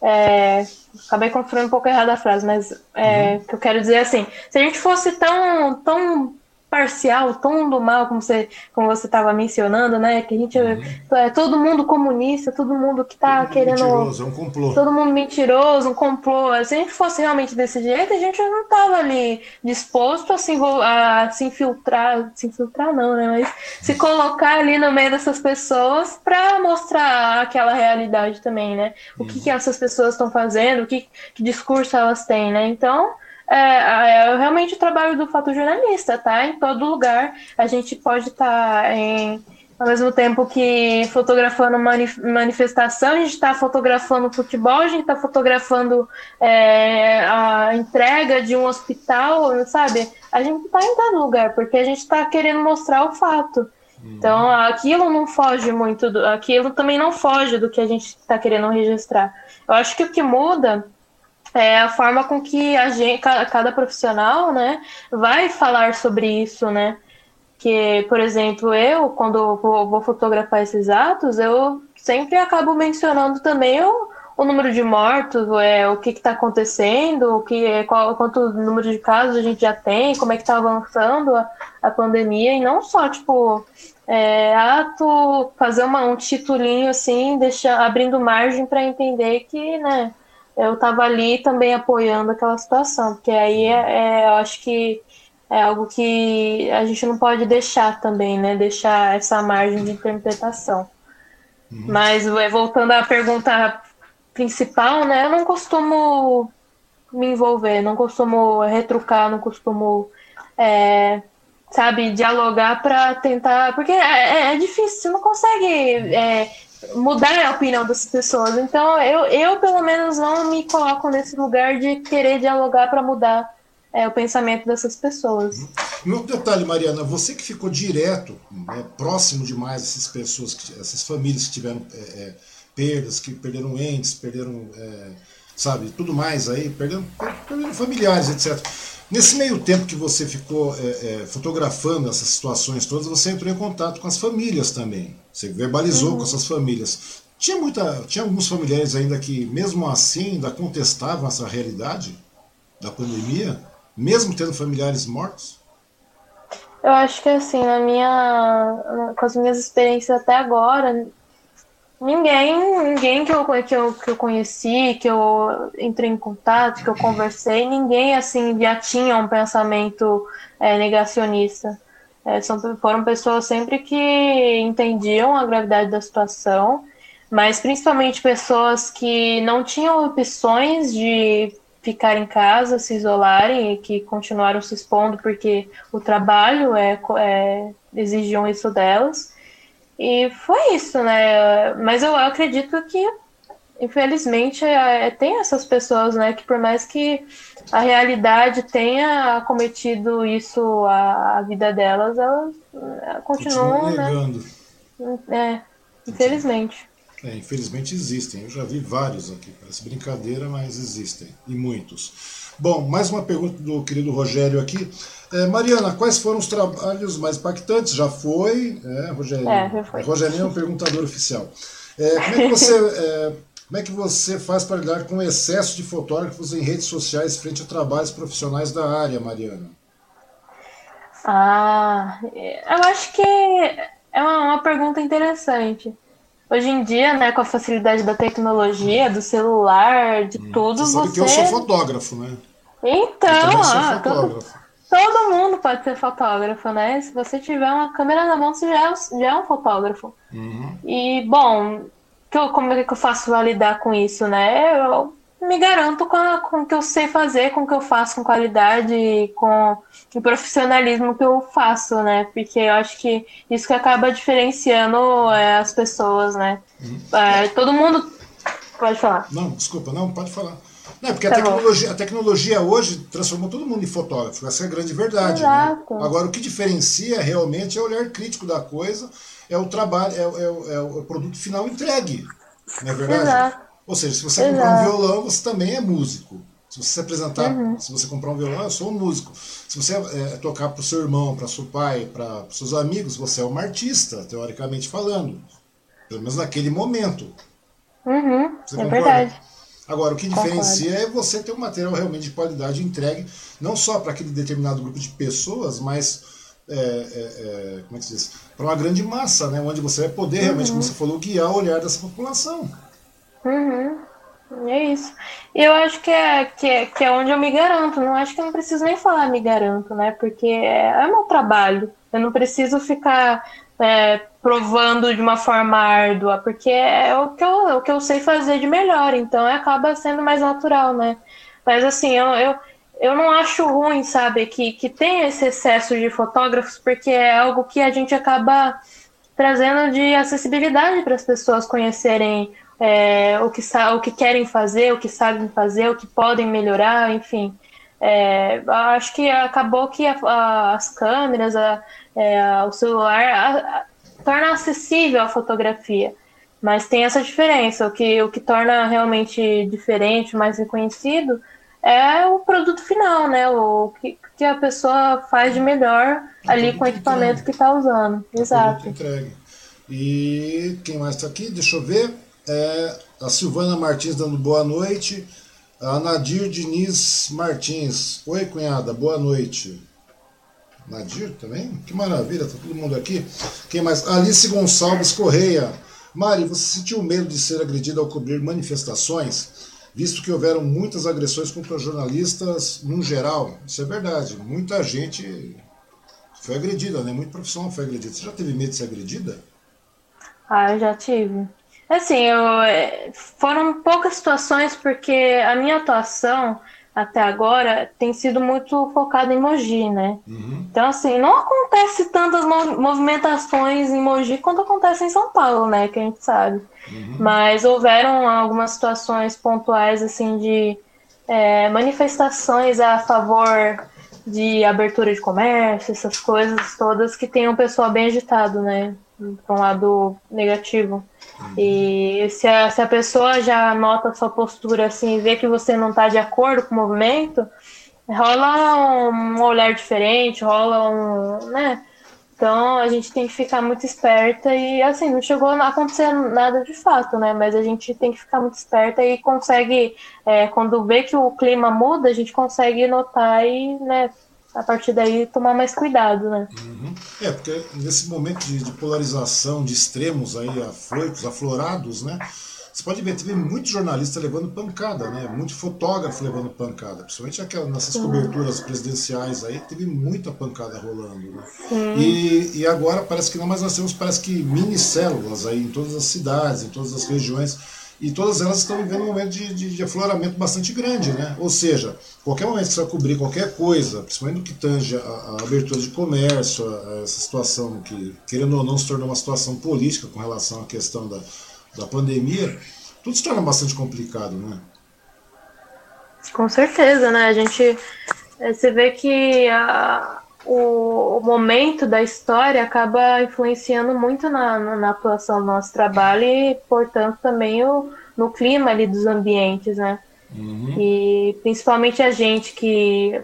É, acabei construindo um pouco errada a frase, mas é, uhum. que eu quero dizer assim: se a gente fosse tão, tão parcial, tom do mal, como você como você estava mencionando, né? Que a gente uhum. é todo mundo comunista, todo mundo que está querendo mentiroso, é um complô. Todo mundo mentiroso, um complô. Se a gente fosse realmente desse jeito, a gente não estava ali disposto a se, a se infiltrar, se infiltrar não, né? Mas se colocar ali no meio dessas pessoas para mostrar aquela realidade também, né? O uhum. que, que essas pessoas estão fazendo, o que, que discurso elas têm, né? Então é, é realmente o trabalho do fotojornalista, tá? Em todo lugar. A gente pode estar tá em ao mesmo tempo que fotografando manifestação, a gente está fotografando futebol, a gente está fotografando é, a entrega de um hospital, sabe? A gente está em todo lugar, porque a gente está querendo mostrar o fato. Então, aquilo não foge muito, do, aquilo também não foge do que a gente está querendo registrar. Eu acho que o que muda é a forma com que a gente, cada profissional, né, vai falar sobre isso, né? Que, por exemplo, eu, quando vou, fotografar esses atos, eu sempre acabo mencionando também o, o número de mortos, é, o que está acontecendo, o que, qual, quanto número de casos a gente já tem, como é que está avançando a, a pandemia, e não só, tipo, é, ato, fazer uma, um titulinho assim, deixar, abrindo margem para entender que, né, eu estava ali também apoiando aquela situação, porque aí é, é, eu acho que é algo que a gente não pode deixar também, né? Deixar essa margem de interpretação. Uhum. Mas voltando à pergunta principal, né? Eu não costumo me envolver, não costumo retrucar, não costumo, é, sabe, dialogar para tentar. Porque é, é, é, difícil, você não consegue é, mudar a opinião das pessoas. Então, eu, eu pelo menos não me coloco nesse lugar de querer dialogar para mudar é, o pensamento dessas pessoas. Um detalhe, Mariana, você que ficou direto, né, próximo demais essas pessoas, essas famílias que tiveram é, é, perdas, que perderam entes, perderam, é, sabe, tudo mais aí, perderam, perderam familiares, etc. Nesse meio tempo que você ficou é, é, fotografando essas situações todas, você entrou em contato com as famílias também. Você verbalizou uhum. com essas famílias. Tinha, muita, tinha alguns familiares ainda que, mesmo assim, ainda contestavam essa realidade da pandemia, mesmo tendo familiares mortos? Eu acho que assim, na minha. com as minhas experiências até agora, ninguém, ninguém que eu, que, eu, que eu conheci, que eu entrei em contato, que eu conversei, ninguém assim já tinha um pensamento é, negacionista. É, são, foram pessoas sempre que entendiam a gravidade da situação, mas principalmente pessoas que não tinham opções de ficar em casa, se isolarem e que continuaram se expondo porque o trabalho é, é exigiam isso delas. E foi isso, né? Mas eu acredito que, infelizmente, é, tem essas pessoas, né? Que por mais que a realidade tenha cometido isso à, vida delas, elas é, continuam, né? É, infelizmente. É, infelizmente existem. Eu já vi vários aqui. Parece brincadeira, mas existem. E muitos. Bom, mais uma pergunta do querido Rogério aqui. É, Mariana, quais foram os trabalhos mais impactantes? Já foi, é, Rogério? É, já foi. Rogério é um perguntador oficial. É, como, é que você, [LAUGHS] é, como é que você faz para lidar com o excesso de fotógrafos em redes sociais frente a trabalhos profissionais da área, Mariana? Ah, eu acho que é uma, uma pergunta interessante. Hoje em dia, né, com a facilidade da tecnologia, do celular, de hum, tudo, você. Sabe você... que eu sou fotógrafo, né? Então, ah, todo, todo, mundo pode ser fotógrafo, né? Se você tiver uma câmera na mão, você já é, já é um fotógrafo. Uhum. E, bom, que eu, como é que eu faço para lidar com isso, né? Eu me garanto com, a, com o que eu sei fazer, com o que eu faço com qualidade, com o profissionalismo que eu faço, né? Porque eu acho que isso que acaba diferenciando é, as pessoas, né? Uhum. É, todo mundo. Pode falar. Não, desculpa, não, pode falar. Não, porque tá a, tecnologia, a tecnologia hoje transformou todo mundo em fotógrafo, essa é a grande verdade. Né? Agora, o que diferencia realmente é o olhar crítico da coisa, é o trabalho, é, é, é o produto final entregue. Não é verdade? Exato. Ou seja, se você Exato. comprar um violão, você também é músico. Se você se apresentar, uhum. se você comprar um violão, eu sou um músico. Se você é, tocar para o seu irmão, para seu pai, para os seus amigos, você é um artista, teoricamente falando. Pelo menos naquele momento. Uhum. É verdade. Agora, o que diferencia Concordo. é você ter um material realmente de qualidade entregue, não só para aquele determinado grupo de pessoas, mas é, é, é, como é que se diz? Para uma grande massa, né? onde você vai poder realmente, uhum. como você falou, guiar o olhar dessa população. Uhum. É isso. E eu acho que é, que, é, que é onde eu me garanto. Não acho que eu não preciso nem falar me garanto, né? Porque é, é meu trabalho. Eu não preciso ficar é, provando de uma forma árdua, porque é o que, eu, é o que eu sei fazer de melhor. Então acaba sendo mais natural, né? Mas assim, eu, eu, eu não acho ruim, sabe, que, que tem esse excesso de fotógrafos, porque é algo que a gente acaba trazendo de acessibilidade para as pessoas conhecerem é, o, que o que querem fazer, o que sabem fazer, o que podem melhorar, enfim. É, acho que acabou que a, a, as câmeras, a, é, o celular torna acessível a fotografia. Mas tem essa diferença. O que, o que torna realmente diferente, mais reconhecido, é o produto final, né? O que, que a pessoa faz de melhor ali com o equipamento que está usando. Exato. E quem mais está aqui? Deixa eu ver é a Silvana Martins dando boa noite. A Nadir Diniz Martins. Oi, cunhada, boa noite. Nadir também? Que maravilha, tá todo mundo aqui. Quem mais? Alice Gonçalves Correia. Mari, você sentiu medo de ser agredida ao cobrir manifestações? Visto que houveram muitas agressões contra jornalistas no geral. Isso é verdade. Muita gente foi agredida, né? Muito profissional foi agredida. Você já teve medo de ser agredida? Ah, eu já tive. Assim, eu, é, foram poucas situações porque a minha atuação até agora tem sido muito focada em Mogi, né? Uhum. Então, assim, não acontece tantas movimentações em Mogi quanto acontece em São Paulo, né? Que a gente sabe. Uhum. Mas houveram algumas situações pontuais, assim, de é, manifestações a favor de abertura de comércio, essas coisas todas que tem um pessoal bem agitado, né? Para um lado negativo. E se a, se a pessoa já nota a sua postura assim, vê que você não está de acordo com o movimento, rola um olhar diferente, rola um. né? Então a gente tem que ficar muito esperta e assim, não chegou a acontecer nada de fato, né? Mas a gente tem que ficar muito esperta e consegue, é, quando vê que o clima muda, a gente consegue notar e né, a partir daí tomar mais cuidado, né? Uhum. É, porque nesse momento de, de, polarização, de extremos aí afoitos, aflorados, né? Você pode ver, teve muito jornalista levando pancada, né? Muito fotógrafo levando pancada, principalmente aquelas, nessas coberturas presidenciais aí, teve muita pancada rolando, né? E, e agora parece que não, mas nós temos parece que mini células aí em todas as cidades, em todas as regiões e todas elas estão vivendo um momento de, de, de, afloramento bastante grande, né? Ou seja, qualquer momento que você vai cobrir qualquer coisa, principalmente no que tange a, a abertura de comércio, a, a essa situação que, querendo ou não, se tornou uma situação política com relação à questão da, da pandemia, tudo se torna bastante complicado, né? Com certeza, né? A gente eh, você vê que a, o, o, momento da história acaba influenciando muito na, na, atuação do nosso trabalho e, portanto, também o, no clima ali dos ambientes, né? Uhum. E principalmente a gente que,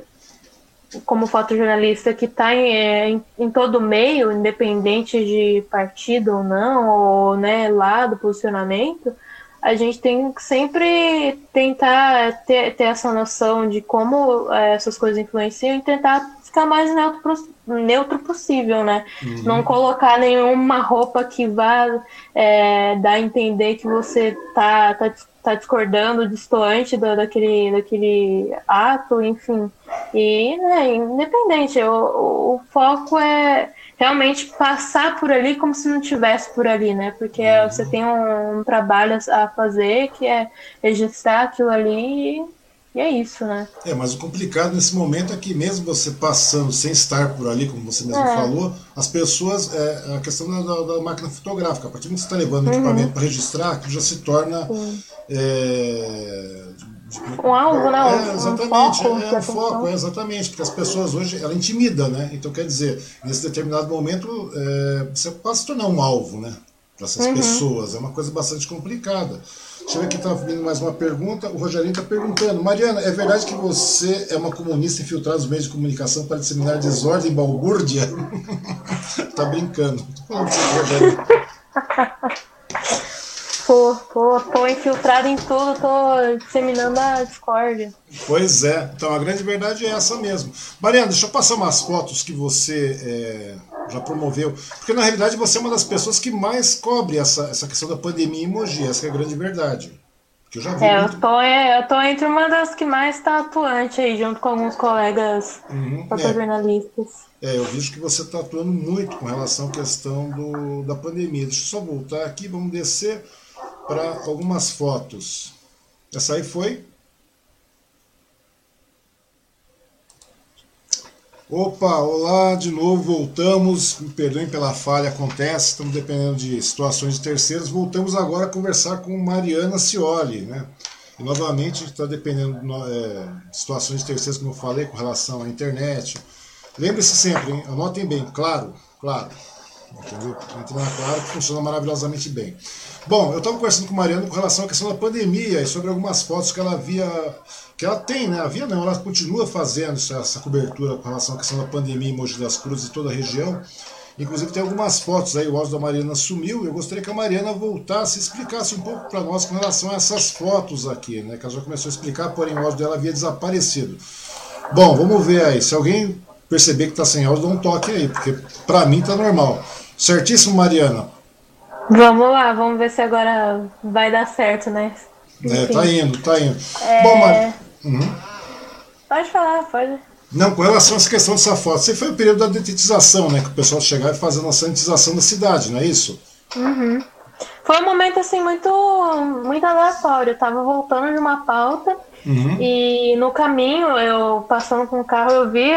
como fotojornalista, que está em, é, em, em, todo meio, independente de partido ou não, ou né, lado, posicionamento, a gente tem que sempre tentar ter, ter essa noção de como é, essas coisas influenciam e tentar ficar mais neutro, neutro possível, né? Uhum. Não colocar nenhuma roupa que vá é, dar a entender que você tá, tá, tá discordando, distoante do, daquele, daquele ato, enfim. E, né, independente, o, o foco é realmente passar por ali como se não tivesse por ali, né? Porque uhum. você tem um, um, trabalho a fazer que é registrar aquilo ali e é isso, né? É, mas o complicado nesse momento é que mesmo você passando sem estar por ali, como você mesmo é. falou, as pessoas, é, a questão da, da, máquina fotográfica, a partir do que você está levando uhum. equipamento para registrar, aquilo já se torna é, um alvo, né? É, exatamente, um foco, é, um foco, é, exatamente, porque as pessoas hoje, ela intimida, né? Então, quer dizer, nesse determinado momento, é, você pode se tornar um alvo, né? Para essas uhum. pessoas, é uma coisa bastante complicada. Deixa eu ver aqui, está vindo mais uma pergunta. O Rogerinho está perguntando: Mariana, é verdade que você é uma comunista infiltrada nos meios de comunicação para disseminar desordem e balbúrdia? [LAUGHS] tá brincando. Tô falando Rogerinho. [LAUGHS] Tô, tô, tô infiltrado em tudo, tô disseminando a discórdia. Pois é, então a grande verdade é essa mesmo. Mariana, deixa eu passar umas fotos que você é, já promoveu, porque na realidade você é uma das pessoas que mais cobre essa, essa questão da pandemia em Mogi, essa é a grande verdade. Que eu já vi é, muito... eu, tô, é, eu tô entre uma das que mais está atuante aí, junto com alguns colegas uhum, fotojornalistas. É. é, eu vejo que você está atuando muito com relação à questão do, da pandemia. Deixa eu só voltar aqui, vamos descer para algumas fotos. Essa aí foi? Opa, olá, de novo, voltamos. Me perdoem pela falha, acontece, estamos dependendo de situações de terceiros. Voltamos agora a conversar com Mariana Cioli, né? E novamente a gente está dependendo é, de situações de terceiros, como eu falei, com relação à internet. Lembre-se sempre, hein? anotem bem, claro, claro. Entendeu? Entre na Claro, que funciona maravilhosamente bem. Bom, eu estava conversando com a Mariana com relação à questão da pandemia e sobre algumas fotos que ela havia. que ela tem, né? Havia não, ela continua fazendo essa cobertura com relação à questão da pandemia em Mogi das Cruzes e toda a região. Inclusive tem algumas fotos aí, o áudio da Mariana sumiu. Eu gostaria que a Mariana voltasse e explicasse um pouco para nós com relação a essas fotos aqui, né? Que ela já começou a explicar, porém o áudio dela havia desaparecido. Bom, vamos ver aí. Se alguém perceber que está sem áudio, dá um toque aí, porque para mim tá normal. Certíssimo, Mariana? Vamos lá, vamos ver se agora vai dar certo, né? É, tá indo, tá indo. É... Bom, Mar... Uhum. Pode falar, pode. Não, com relação a essa questão dessa foto, você foi o período da detetização, né? Que o pessoal chegava e fazia a sanitização da cidade, não é isso? Uhum. Foi um momento assim muito, muito aleatório. Eu tava voltando de uma pauta uhum. e no caminho, eu passando com o carro, eu vi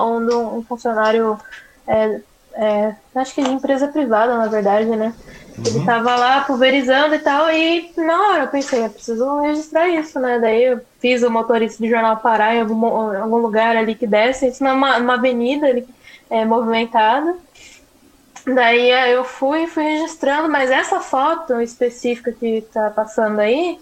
onde um funcionário é, é, acho que de empresa privada, na verdade, né? Uhum. Ele tava lá pulverizando e tal, e na hora eu pensei, eu preciso registrar isso, né? Daí eu fiz o motorista do jornal parar em algum, algum lugar ali que desce, isso numa, numa avenida ali, é, movimentada. Daí eu fui fui registrando, mas essa foto específica que tá passando aí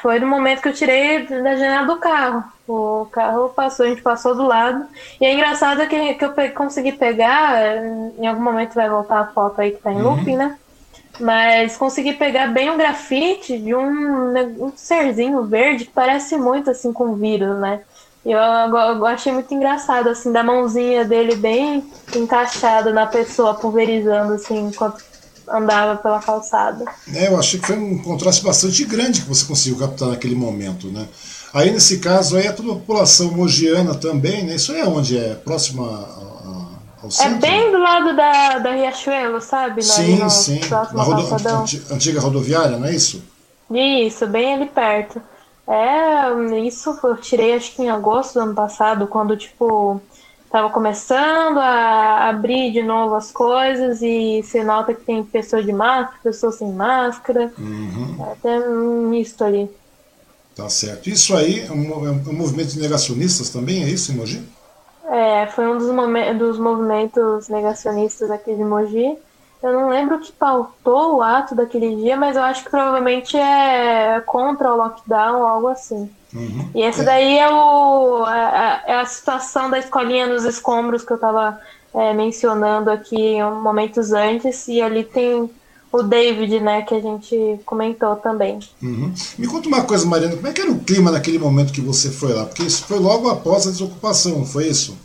foi no momento que eu tirei da janela do carro. O carro passou, a gente passou do lado. E é engraçado que, que eu consegui pegar, em algum momento vai voltar a foto aí que tá em uhum. looping, né? Mas consegui pegar bem um grafite de um, um serzinho verde que parece muito assim com vírus, né? E eu, eu, achei muito engraçado, assim, da mãozinha dele bem encaixada na pessoa, pulverizando, assim, enquanto andava pela calçada. É, eu achei que foi um contraste bastante grande que você conseguiu captar naquele momento, né? Aí, nesse caso, aí é toda a população mogiana também, né? Isso aí é onde é? Próximo a, a, ao é centro? É bem do lado da, da Riachuelo, sabe? Sim, no, sim. Na rodo, antiga rodoviária, não é isso? Isso, bem ali perto. É, isso eu tirei acho que em agosto do ano passado, quando, tipo, tava começando a abrir de novo as coisas e você nota que tem pessoa de máscara, pessoa sem máscara. Uhum. É até um misto ali. Tá certo. Isso aí é um, é um movimento de negacionistas também, é isso, em Mogi? É, foi um dos, dos movimentos negacionistas aqui de Mogi. Eu não lembro o que pautou o ato daquele dia, mas eu acho que provavelmente é contra o lockdown ou algo assim. Uhum. E esse é. daí é, o, é, é, a situação da escolinha nos escombros que eu estava é, mencionando aqui momentos antes, e ali tem o David, né, que a gente comentou também. Uhum. Me conta uma coisa, Mariana, como é que era o clima naquele momento que você foi lá? Porque isso foi logo após a desocupação, foi isso?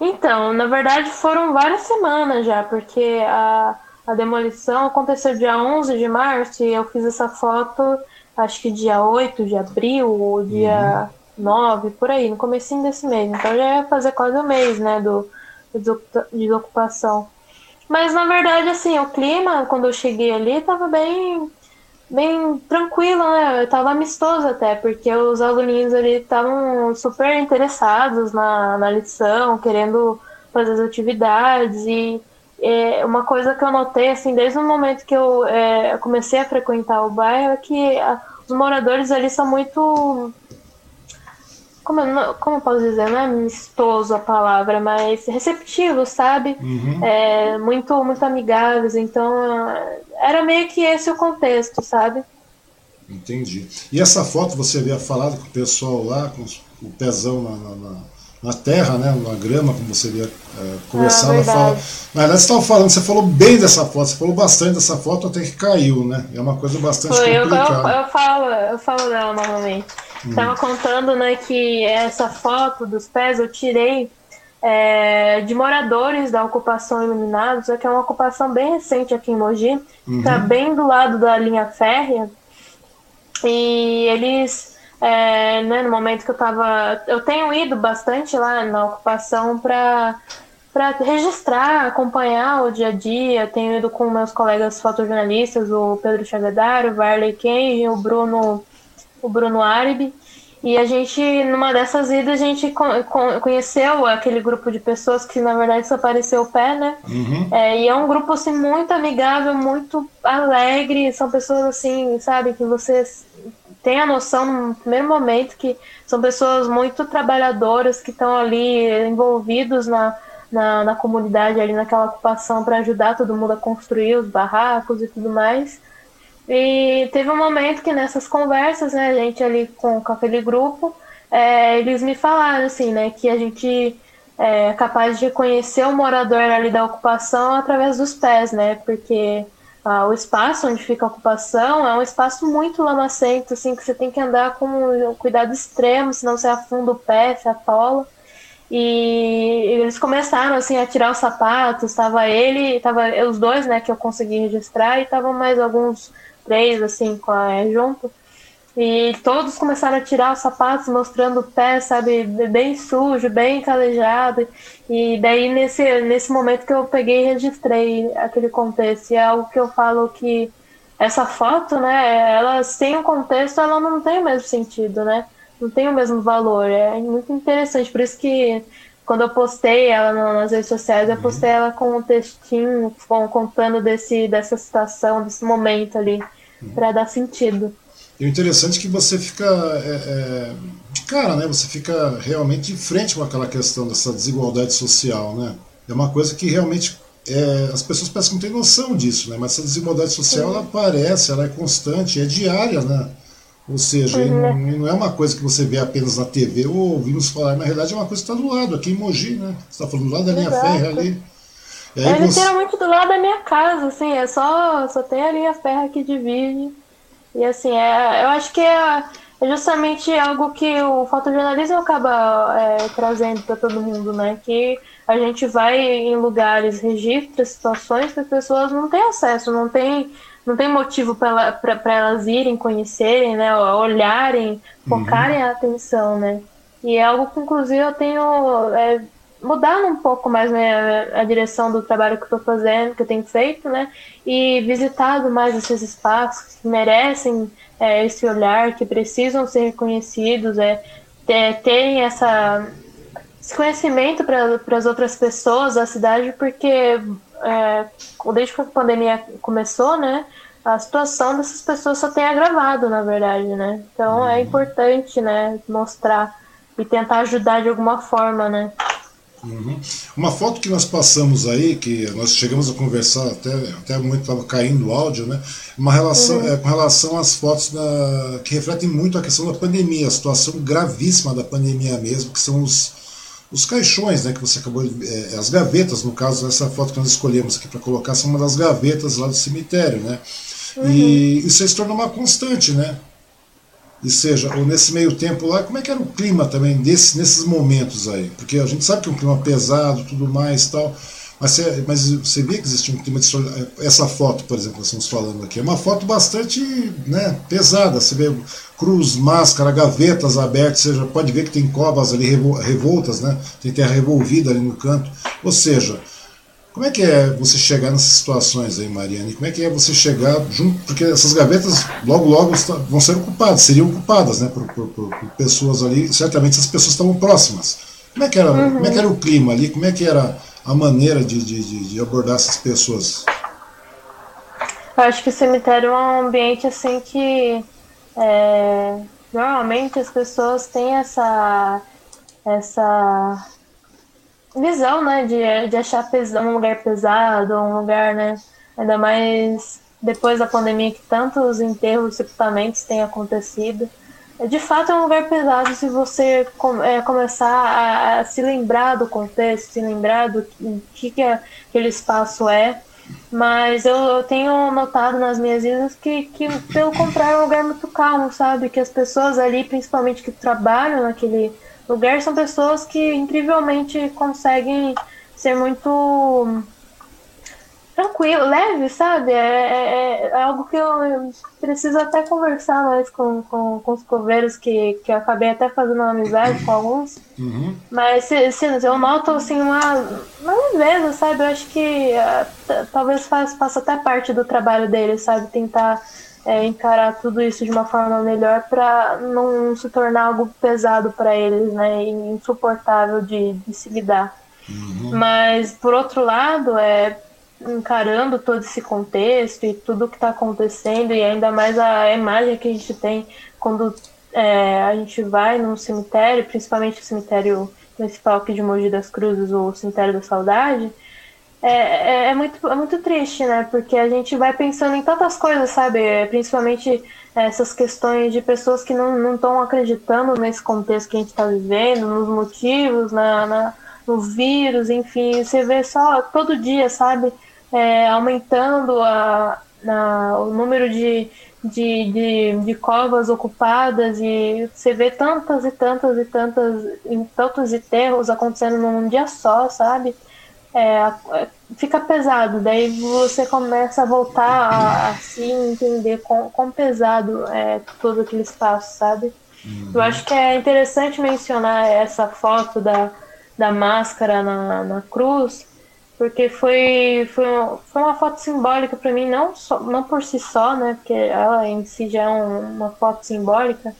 Então, na verdade foram várias semanas já, porque a, a demolição aconteceu dia 11 de março e eu fiz essa foto acho que dia 8 de abril ou dia uhum. 9, por aí, no comecinho desse mês. Então já ia fazer quase um mês, né, do, do desocupação. Mas na verdade, assim, o clima, quando eu cheguei ali, tava bem bem tranquilo, né? Eu tava amistoso até, porque os aluninhos ali estavam super interessados na, na lição, querendo fazer as atividades e é, uma coisa que eu notei, assim, desde o momento que eu é, comecei a frequentar o bairro, é que a, os moradores ali são muito como, como eu posso dizer, não é amistoso a palavra, mas receptivo, sabe? Uhum. É, muito, muito amigáveis. Então, era meio que esse o contexto, sabe? Entendi. E essa foto você havia falado com o pessoal lá, com o pezão na, na, na terra, né, na grama, como você havia é, conversado. Ah, fala... Na verdade, você estava falando, você falou bem dessa foto, você falou bastante dessa foto até que caiu, né? É uma coisa bastante Foi, complicada. Eu, eu, eu, falo, eu falo dela novamente. Estava hum. contando né, que essa foto dos pés eu tirei é, de moradores da ocupação Iluminados, que é uma ocupação bem recente aqui em Mogi, está uhum. bem do lado da linha férrea. E eles, é, né, no momento que eu estava. Eu tenho ido bastante lá na ocupação para para registrar, acompanhar o dia a dia. Tenho ido com meus colegas fotojornalistas, o Pedro Chagadar, o Varley Kenji, o Bruno o Bruno Aribe. E a gente, numa dessas idas, a gente conheceu aquele grupo de pessoas que, na verdade, só apareceu o pé, né? Uhum. É, e é um grupo, assim, muito amigável, muito alegre. São pessoas, assim, sabe, que você tem a noção, no primeiro momento, que são pessoas muito trabalhadoras, que estão ali envolvidos na, na, na comunidade, ali naquela ocupação, para ajudar todo mundo a construir os barracos e tudo mais. E teve um momento que nessas conversas, né, a gente ali com, com aquele grupo, é, eles me falaram assim, né, que a gente é capaz de conhecer o morador ali da ocupação através dos pés, né, porque ah, o espaço onde fica a ocupação é um espaço muito lamacento, assim, que você tem que andar com um cuidado extremo, senão você afunda o pé, se atola. E eles começaram assim a tirar os sapatos, estava ele, tava os dois, né, que eu consegui registrar e estavam mais alguns três, assim, com a junto. E todos começaram a tirar os sapatos, mostrando o pé, sabe, bem sujo, bem calejado. E daí, nesse, nesse momento que eu peguei e registrei aquele contexto. E é algo que eu falo que essa foto, né, ela sem o contexto, ela não tem o mesmo sentido, né? Não tem o mesmo valor. É muito interessante. Por isso que quando eu postei ela nas redes sociais, eu postei ela com um textinho contando desse, dessa situação, desse momento ali para dar sentido. E o interessante é que você fica é, é, de cara, né? Você fica realmente de frente com aquela questão dessa desigualdade social, né? É uma coisa que realmente é, as pessoas parecem que não têm noção disso, né? Mas essa desigualdade social Sim. ela aparece, ela é constante, é diária, né? Ou seja, uhum. não é uma coisa que você vê apenas na TV ou ouvimos falar, na realidade é uma coisa que está do lado, aqui em Mogi, né? Você está falando do lado da linha férrea ali. É literalmente do lado da minha casa, assim, é só, só tem a linha ferra que divide. E assim, é, eu acho que é, é justamente algo que o fotojornalismo acaba é, trazendo para todo mundo, né? Que a gente vai em lugares, registra situações que as pessoas não têm acesso, não tem, não tem motivo para elas irem, conhecerem, né? Olharem, focarem uhum. a atenção, né? E é algo que, inclusive, eu tenho é, mudado um pouco mais né, a direção do trabalho que eu estou fazendo, que eu tenho feito, né? E visitado mais esses espaços que merecem é, esse olhar, que precisam ser reconhecidos, é, é terem essa, esse conhecimento para as outras pessoas da cidade, porque é, desde que a pandemia começou, né? A situação dessas pessoas só tem agravado, na verdade, né? Então é uhum. importante, né, mostrar e tentar ajudar de alguma forma, né? Uhum. Uma foto que nós passamos aí, que nós chegamos a conversar até, até muito estava caindo o áudio, né? Uma relação uhum. é, com relação às fotos da, que refletem muito a questão da pandemia, a situação gravíssima da pandemia mesmo, que são os, os caixões, né? Que você acabou de, é, as gavetas, no caso, essa foto que nós escolhemos aqui para colocar, são uma das gavetas lá do cemitério, né? Uhum. E isso se tornou uma constante, né? E seja, ou nesse meio tempo lá, como é que era o clima também desse, nesses momentos aí? Porque a gente sabe que é um clima pesado, tudo mais tal, mas você, mas você vê que existia um clima de Essa foto, por exemplo, que nós estamos falando aqui, é uma foto bastante né, pesada. Você vê cruz, máscara, gavetas abertas, você pode ver que tem covas ali revoltas, né? Tem terra revolvida ali no canto. Ou seja, como é que é você chegar nessas situações aí, Mariane? Como é que é você chegar junto? Porque essas gavetas logo, logo vão ser ocupadas, seriam ocupadas, né, por, por, por pessoas ali. Certamente essas pessoas estavam próximas. Como é que era, uhum. como é que era o clima ali? Como é que era a maneira de, de, de abordar essas pessoas? Eu acho que o cemitério é um ambiente assim que é, normalmente as pessoas têm essa essa visão, né, de, de achar pesado, um lugar pesado, um lugar, né, ainda mais depois da pandemia que tantos enterros, sepultamentos têm acontecido. É, de fato é um lugar pesado se você é, começar a, a, se lembrar do contexto, se lembrar do que, que aquele espaço é. Mas eu, eu, tenho notado nas minhas idas que, que, pelo contrário, é um lugar muito calmo, sabe? Que as pessoas ali, principalmente que trabalham naquele lugar são pessoas que incrivelmente conseguem ser muito tranquilo, leve, sabe? É, é, é, algo que eu preciso até conversar mais com, com, com os coveiros, que, que eu acabei até fazendo uma amizade com alguns. Uhum. Mas se, se, eu noto assim uma, uma leveza, sabe? Eu acho que uh, talvez faça, faça até parte do trabalho deles, sabe? Tentar é, encarar tudo isso de uma forma melhor para não se tornar algo pesado para eles, né, e insuportável de, de se lidar. Uhum. Mas por outro lado, é encarando todo esse contexto e tudo que está acontecendo e ainda mais a imagem que a gente tem quando é, a gente vai num cemitério, principalmente o cemitério principal aqui de Mogi das Cruzes, ou o cemitério da Saudade, é, é, é, muito, é muito triste, né? Porque a gente vai pensando em tantas coisas, sabe? É, principalmente essas questões de pessoas que não estão acreditando nesse contexto que a gente está vivendo, nos motivos, na, na, no vírus, enfim. Você vê só todo dia, sabe? É, aumentando a, a, o número de, de, de, de, covas ocupadas e você vê tantas e tantas e tantas, tantos enterros acontecendo num dia só, sabe? É, fica pesado. Daí você começa a voltar a, a se entender quão, quão pesado é todo aquele espaço, sabe? Uhum. Eu acho que é interessante mencionar essa foto da, da máscara na, na cruz, porque foi, foi, foi uma foto simbólica para mim, não, só, não por si só, né? Porque ela em si já é um, uma foto simbólica,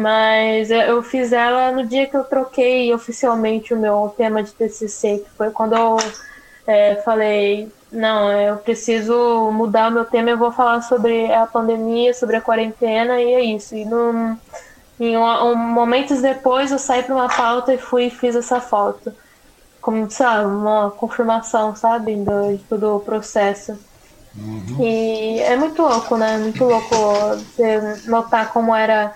mas eu fiz ela no dia que eu troquei oficialmente o meu tema de TCC, que foi quando eu é, falei: não, eu preciso mudar o meu tema, eu vou falar sobre a pandemia, sobre a quarentena, e é isso. E num, em um, um, momentos depois eu saí para uma pauta e fui e fiz essa foto. Como, sabe, uma confirmação, sabe, do, de todo o processo. Uhum. E é muito louco, né? Muito louco você notar como era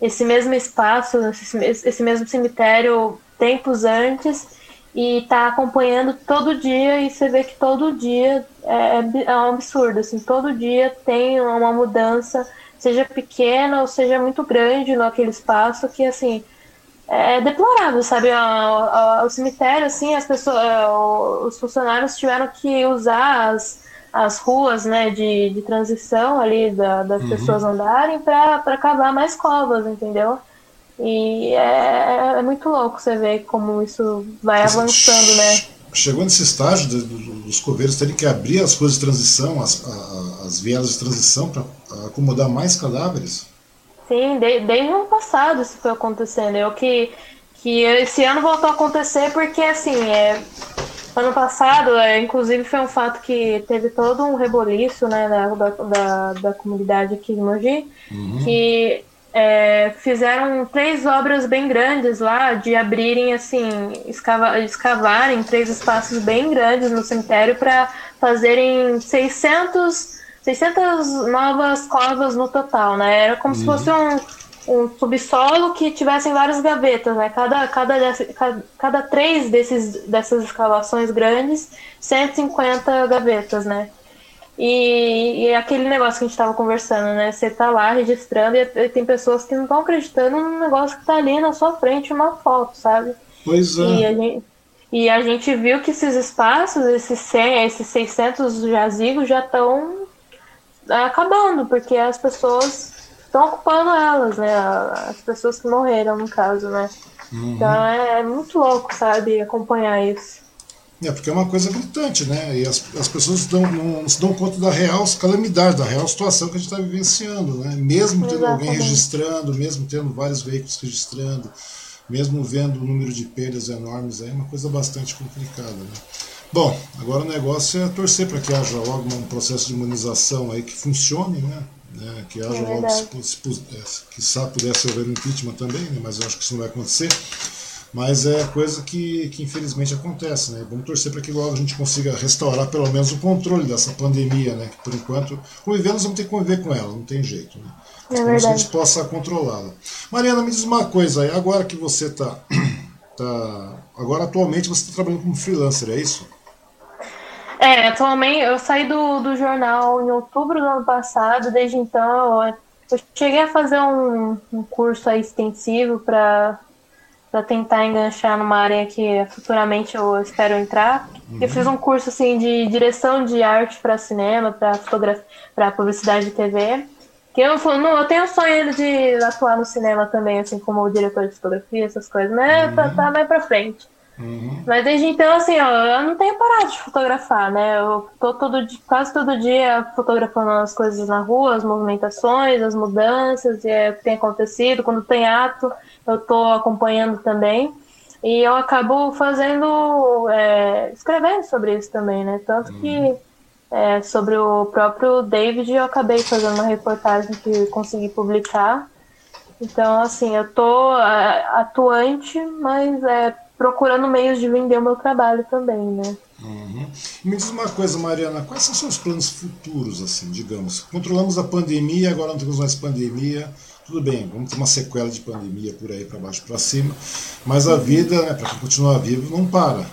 esse mesmo espaço, esse, mesmo cemitério tempos antes e tá acompanhando todo dia e você vê que todo dia é, é, é um absurdo, assim, todo dia tem uma mudança seja pequena ou seja muito grande naquele espaço, que assim é deplorável, sabe? O cemitério, assim, as pessoas, os funcionários tiveram que usar as, as ruas, né, de, de transição ali da, das uhum. pessoas andarem para cavar mais covas, entendeu? E é, é, muito louco você ver como isso vai avançando, né? Chegou nesse estágio de, dos coveiros terem que abrir as ruas de transição, as, a, as vielas de transição, para acomodar mais cadáveres? Sim, de, desde o ano passado isso foi acontecendo. Eu que, que esse ano voltou a acontecer porque, assim, é, ano passado, é, inclusive, foi um fato que teve todo um reboliço né, da, da, da comunidade aqui de Mogi, uhum. que é, fizeram três obras bem grandes lá, de abrirem, assim, escava, escavarem três espaços bem grandes no cemitério para fazerem 600 600 novas covas no total, né? Era como uhum. se fosse um, um subsolo que tivessem várias gavetas, né? Cada, cada, cada, cada três desses, dessas escavações grandes, 150 gavetas, né? E, e aquele negócio que a gente estava conversando, né? Você tá lá registrando e, e tem pessoas que não estão acreditando num negócio que tá ali na sua frente, uma foto, sabe? Pois é. E a gente, e a gente viu que esses espaços, esses 100, esses 600 jazigos já estão acabando, porque as pessoas estão ocupando elas, né? As pessoas que morreram, no caso, né? Uhum. Então é, é, muito louco, sabe, acompanhar isso. É, porque é uma coisa gritante, né? E as, as pessoas dão, não se dão conta da real calamidade, da real situação que a gente está vivenciando, né? Mesmo tendo Exatamente. alguém registrando, mesmo tendo vários veículos registrando, mesmo vendo o número de perdas enormes, aí é uma coisa bastante complicada, né? Bom, agora o negócio é torcer para que haja logo um processo de imunização aí que funcione, né? Né? Que haja é logo, é, que só pudesse haver um impeachment também, né? mas eu acho que isso não vai acontecer. Mas é coisa que, que infelizmente acontece, né? Vamos torcer para que logo a gente consiga restaurar pelo menos o controle dessa pandemia, né? Que por enquanto, conviver, nós vamos ter que conviver com ela, não tem jeito, né? É que a gente possa controlá-la. Mariana, me diz uma coisa aí, agora que você está. [CLEARS THROAT] Tá, agora atualmente você está trabalhando como freelancer, é isso? É, atualmente eu saí do, do jornal em outubro do ano passado, desde então eu cheguei a fazer um, um curso extensivo para para tentar enganchar numa área que futuramente eu espero entrar. Uhum. Eu fiz um curso assim de direção de arte para cinema, para fotografia, para publicidade de TV. Que eu, não, eu tenho o sonho de atuar no cinema também, assim como diretor de fotografia, essas coisas, né? Uhum. Pra, pra mais para frente. Uhum. Mas desde então, assim, ó, eu não tenho parado de fotografar, né? Eu tô todo, quase todo dia fotografando as coisas na rua, as movimentações, as mudanças, e é o que tem acontecido. Quando tem ato, eu tô acompanhando também. E eu acabo fazendo, é, escrevendo sobre isso também, né? Tanto uhum. que é, sobre o próprio David eu acabei fazendo uma reportagem que consegui publicar. Então, assim, eu tô é, atuante, mas é procurando meios de vender o meu trabalho também, né? Uhum. Me diz uma coisa, Mariana, quais são seus planos futuros, assim, digamos? Controlamos a pandemia, agora não temos mais pandemia, tudo bem, vamos ter uma sequela de pandemia por aí para baixo para cima, mas a vida, né, para continuar vivo, não para. Né?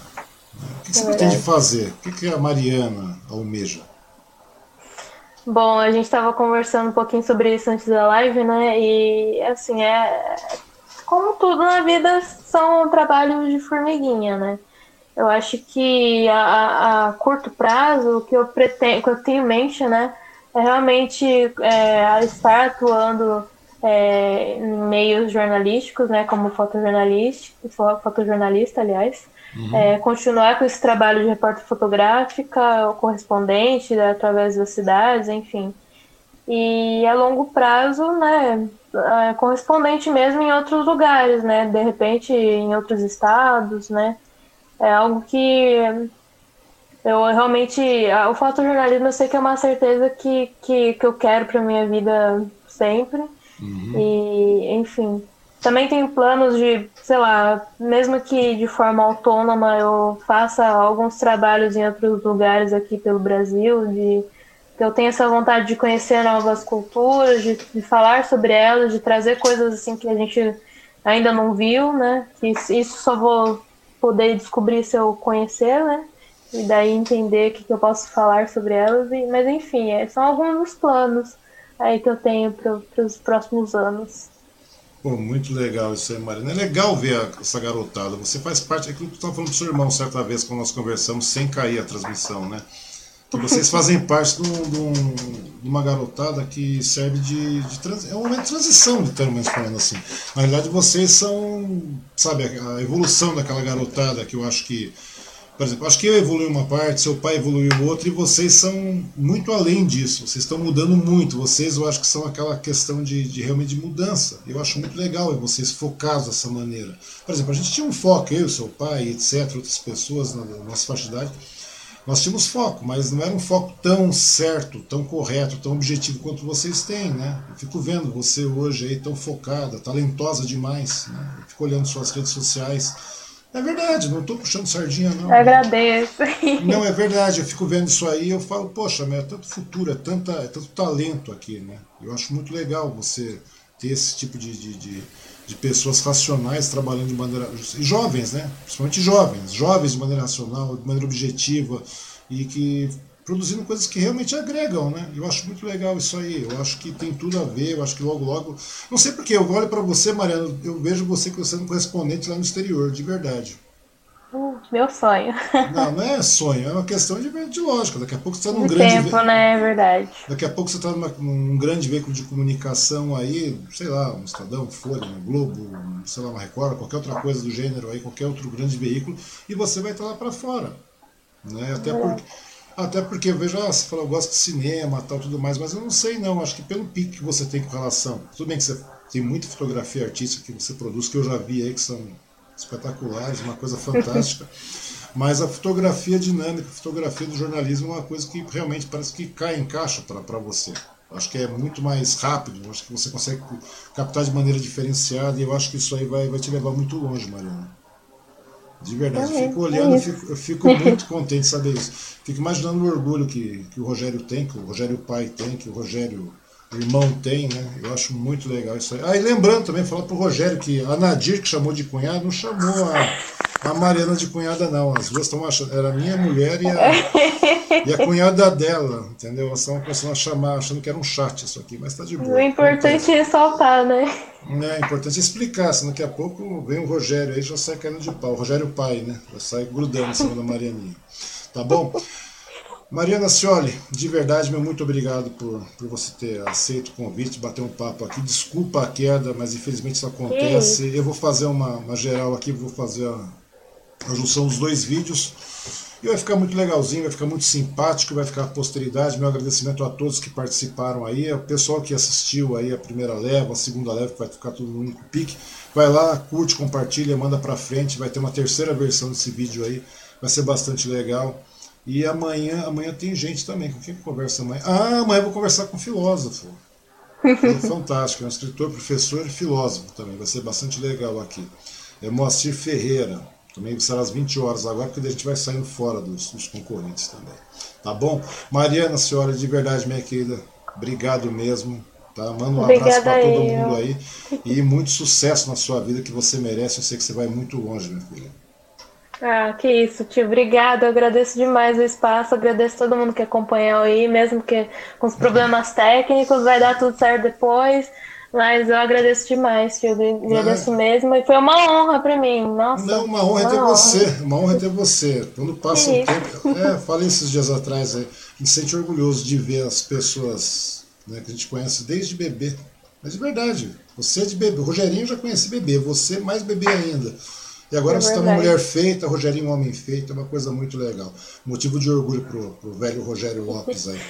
O que, você é pretende fazer? O que, que a Mariana almeja? Bom, a gente estava conversando um pouquinho sobre isso antes da live, né? E assim, é como tudo na vida, são trabalhos de formiguinha, né? Eu acho que a, a curto prazo, o que eu pretendo, que eu tenho em mente, né, é realmente é, estar atuando é, em meios jornalísticos, né, como fotojornalista, fotojornalista, aliás, uhum. é, continuar com esse trabalho de repórter fotográfica, correspondente né, através das cidades, enfim. E a longo prazo, né, é, correspondente mesmo em outros lugares, né? De repente em outros estados, né? É algo que eu realmente. O fotojornalismo eu sei que é uma certeza que, que, que eu quero para minha vida sempre. Uhum. E, enfim. Também tenho planos de, sei lá, mesmo que de forma autônoma eu faça alguns trabalhos em outros lugares aqui pelo Brasil, de eu tenho essa vontade de conhecer novas culturas, de, de, falar sobre elas, de trazer coisas assim que a gente ainda não viu, né? Que isso só vou poder descobrir se eu conhecer, né? E daí entender o que, que eu posso falar sobre elas. E, mas enfim, é, são alguns dos planos. aí que eu tenho para os próximos anos. Pô, muito legal isso aí, Marina. É legal ver essa garotada. Você faz parte, é aquilo que tu estava falando pro seu irmão certa vez quando nós conversamos, sem cair a transmissão, né? Vocês fazem parte de, um, de, uma garotada que serve de, de trans, é um momento de transição, literalmente falando assim. Na realidade, vocês são, sabe, a evolução daquela garotada que eu acho que por exemplo, acho que eu evolui uma parte, seu pai evoluiu outra, e vocês são muito além disso. Vocês estão mudando muito. Vocês, eu acho que são aquela questão de, de realmente de mudança. Eu acho muito legal vocês focados dessa maneira. Por exemplo, a gente tinha um foco, eu, seu pai, etc., outras pessoas na, na nossa faixa de idade. Nós tínhamos foco, mas não era um foco tão certo, tão correto, tão objetivo quanto vocês têm, né? Eu fico vendo você hoje aí tão focada, talentosa demais, né? Eu fico olhando suas redes sociais é verdade, não estou puxando sardinha, não. Eu agradeço. Não, é verdade, eu fico vendo isso aí eu falo, poxa, é tanto futuro, é, tanta, é tanto talento aqui, né? Eu acho muito legal você ter esse tipo de, de, de, de pessoas racionais trabalhando de maneira. jovens, né? Principalmente jovens, jovens de maneira racional, de maneira objetiva, e que produzindo coisas que realmente agregam, né? Eu acho muito legal isso aí. Eu acho que tem tudo a ver. Eu acho que logo, logo. Não sei porque eu olho para você, Mariana, eu vejo você você é correspondente lá no exterior, de verdade. Uh, meu sonho. Não, não é sonho, é uma questão de, de lógica. Daqui a pouco você está num de grande. tempo, né? É verdade. Daqui a pouco você está num grande veículo de comunicação aí, sei lá, um Estadão, Folha, um Globo, sei lá, uma Record, qualquer outra coisa do gênero aí, qualquer outro grande veículo, e você vai estar lá para fora. Né? Até é. porque até porque eu vejo, ah, você falou, eu gosto de cinema tal, tudo mais, mas eu não sei não, acho que pelo pique que você tem com relação. Tudo bem que você tem muita fotografia artística que você produz, que eu já vi aí, que são espetaculares, uma coisa fantástica. mas a fotografia dinâmica, a fotografia do jornalismo é uma coisa que realmente parece que cai em caixa para você. Acho que é muito mais rápido, acho que você consegue captar de maneira diferenciada e eu acho que isso aí vai, vai te levar muito longe, Mariana. De verdade, eu fico olhando, é eu fico, eu fico muito contente de saber isso. Fico imaginando o orgulho que, que o Rogério tem, que o Rogério pai tem, que o Rogério irmão tem, né? Eu acho muito legal isso aí. Ah, e lembrando também, falar pro Rogério que a Nadir, que chamou de cunhada, não chamou a, a Mariana de cunhada, não. As duas estão achando. Era a minha mulher e a, e a cunhada dela, entendeu? Elas estão começando a chamar, achando que era um chat isso aqui, mas tá de boa. O importante é ressaltar, né? É importante explicar, senão daqui a pouco vem o Rogério aí já sai caindo de pau. O Rogério pai, né? Já sai grudando em cima da Marianinha. Tá bom? Mariana Cioli, de verdade, meu muito obrigado por, por você ter aceito o convite, bater um papo aqui. Desculpa a queda, mas infelizmente isso acontece. Eu vou fazer uma, uma geral aqui, vou fazer a, a junção dos dois vídeos. E vai ficar muito legalzinho, vai ficar muito simpático, vai ficar a posteridade. Meu agradecimento a todos que participaram aí, o pessoal que assistiu aí a primeira leva, a segunda leva, que vai ficar tudo no único pique. Vai lá, curte, compartilha, manda pra frente, vai ter uma terceira versão desse vídeo aí, vai ser bastante legal. E amanhã, amanhã tem gente também. Com quem conversa amanhã? Ah, amanhã eu vou conversar com um filósofo. [LAUGHS] É fantástico, é um escritor, professor e filósofo também. Vai ser bastante legal aqui. É Moacir Ferreira. Também será às 20 horas agora, porque a gente vai saindo fora dos, dos concorrentes também. Tá bom? Mariana, senhora, de verdade, minha querida, obrigado mesmo. Tá? Manda um abraço para todo mundo aí. E muito sucesso na sua vida que você merece. Eu sei que você vai muito longe, minha filha. Ah, que isso, tio. Obrigada. Eu agradeço demais o espaço. Agradeço todo mundo que acompanhou aí, mesmo que com os problemas [LAUGHS] técnicos, vai dar tudo certo depois. Mas eu agradeço demais, tio. Agradeço é. mesmo. E foi uma honra para mim. Nossa. Não, uma honra uma ter honra. você. Uma honra ter você. Quando passa o tempo. É, falei esses dias atrás, a gente se sente orgulhoso de ver as pessoas né, que a gente conhece desde bebê. Mas de verdade, você é de bebê. O Rogerinho já conhece bebê, você mais bebê ainda. E agora é você está uma mulher feita, Rogerinho um homem feito, é uma coisa muito legal. Motivo de orgulho pro, pro velho Rogério Lopes aí. [LAUGHS]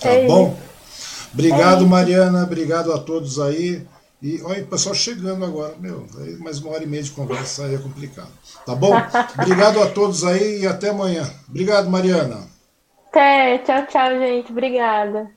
Tá é bom? Isso. Obrigado, é Mariana. Obrigado a todos aí. E olha o pessoal chegando agora. Meu, mais uma hora e meia de conversa aí é complicado. Tá bom? [LAUGHS] Obrigado a todos aí e até amanhã. Obrigado, Mariana. Até. Tchau, tchau, gente. Obrigada.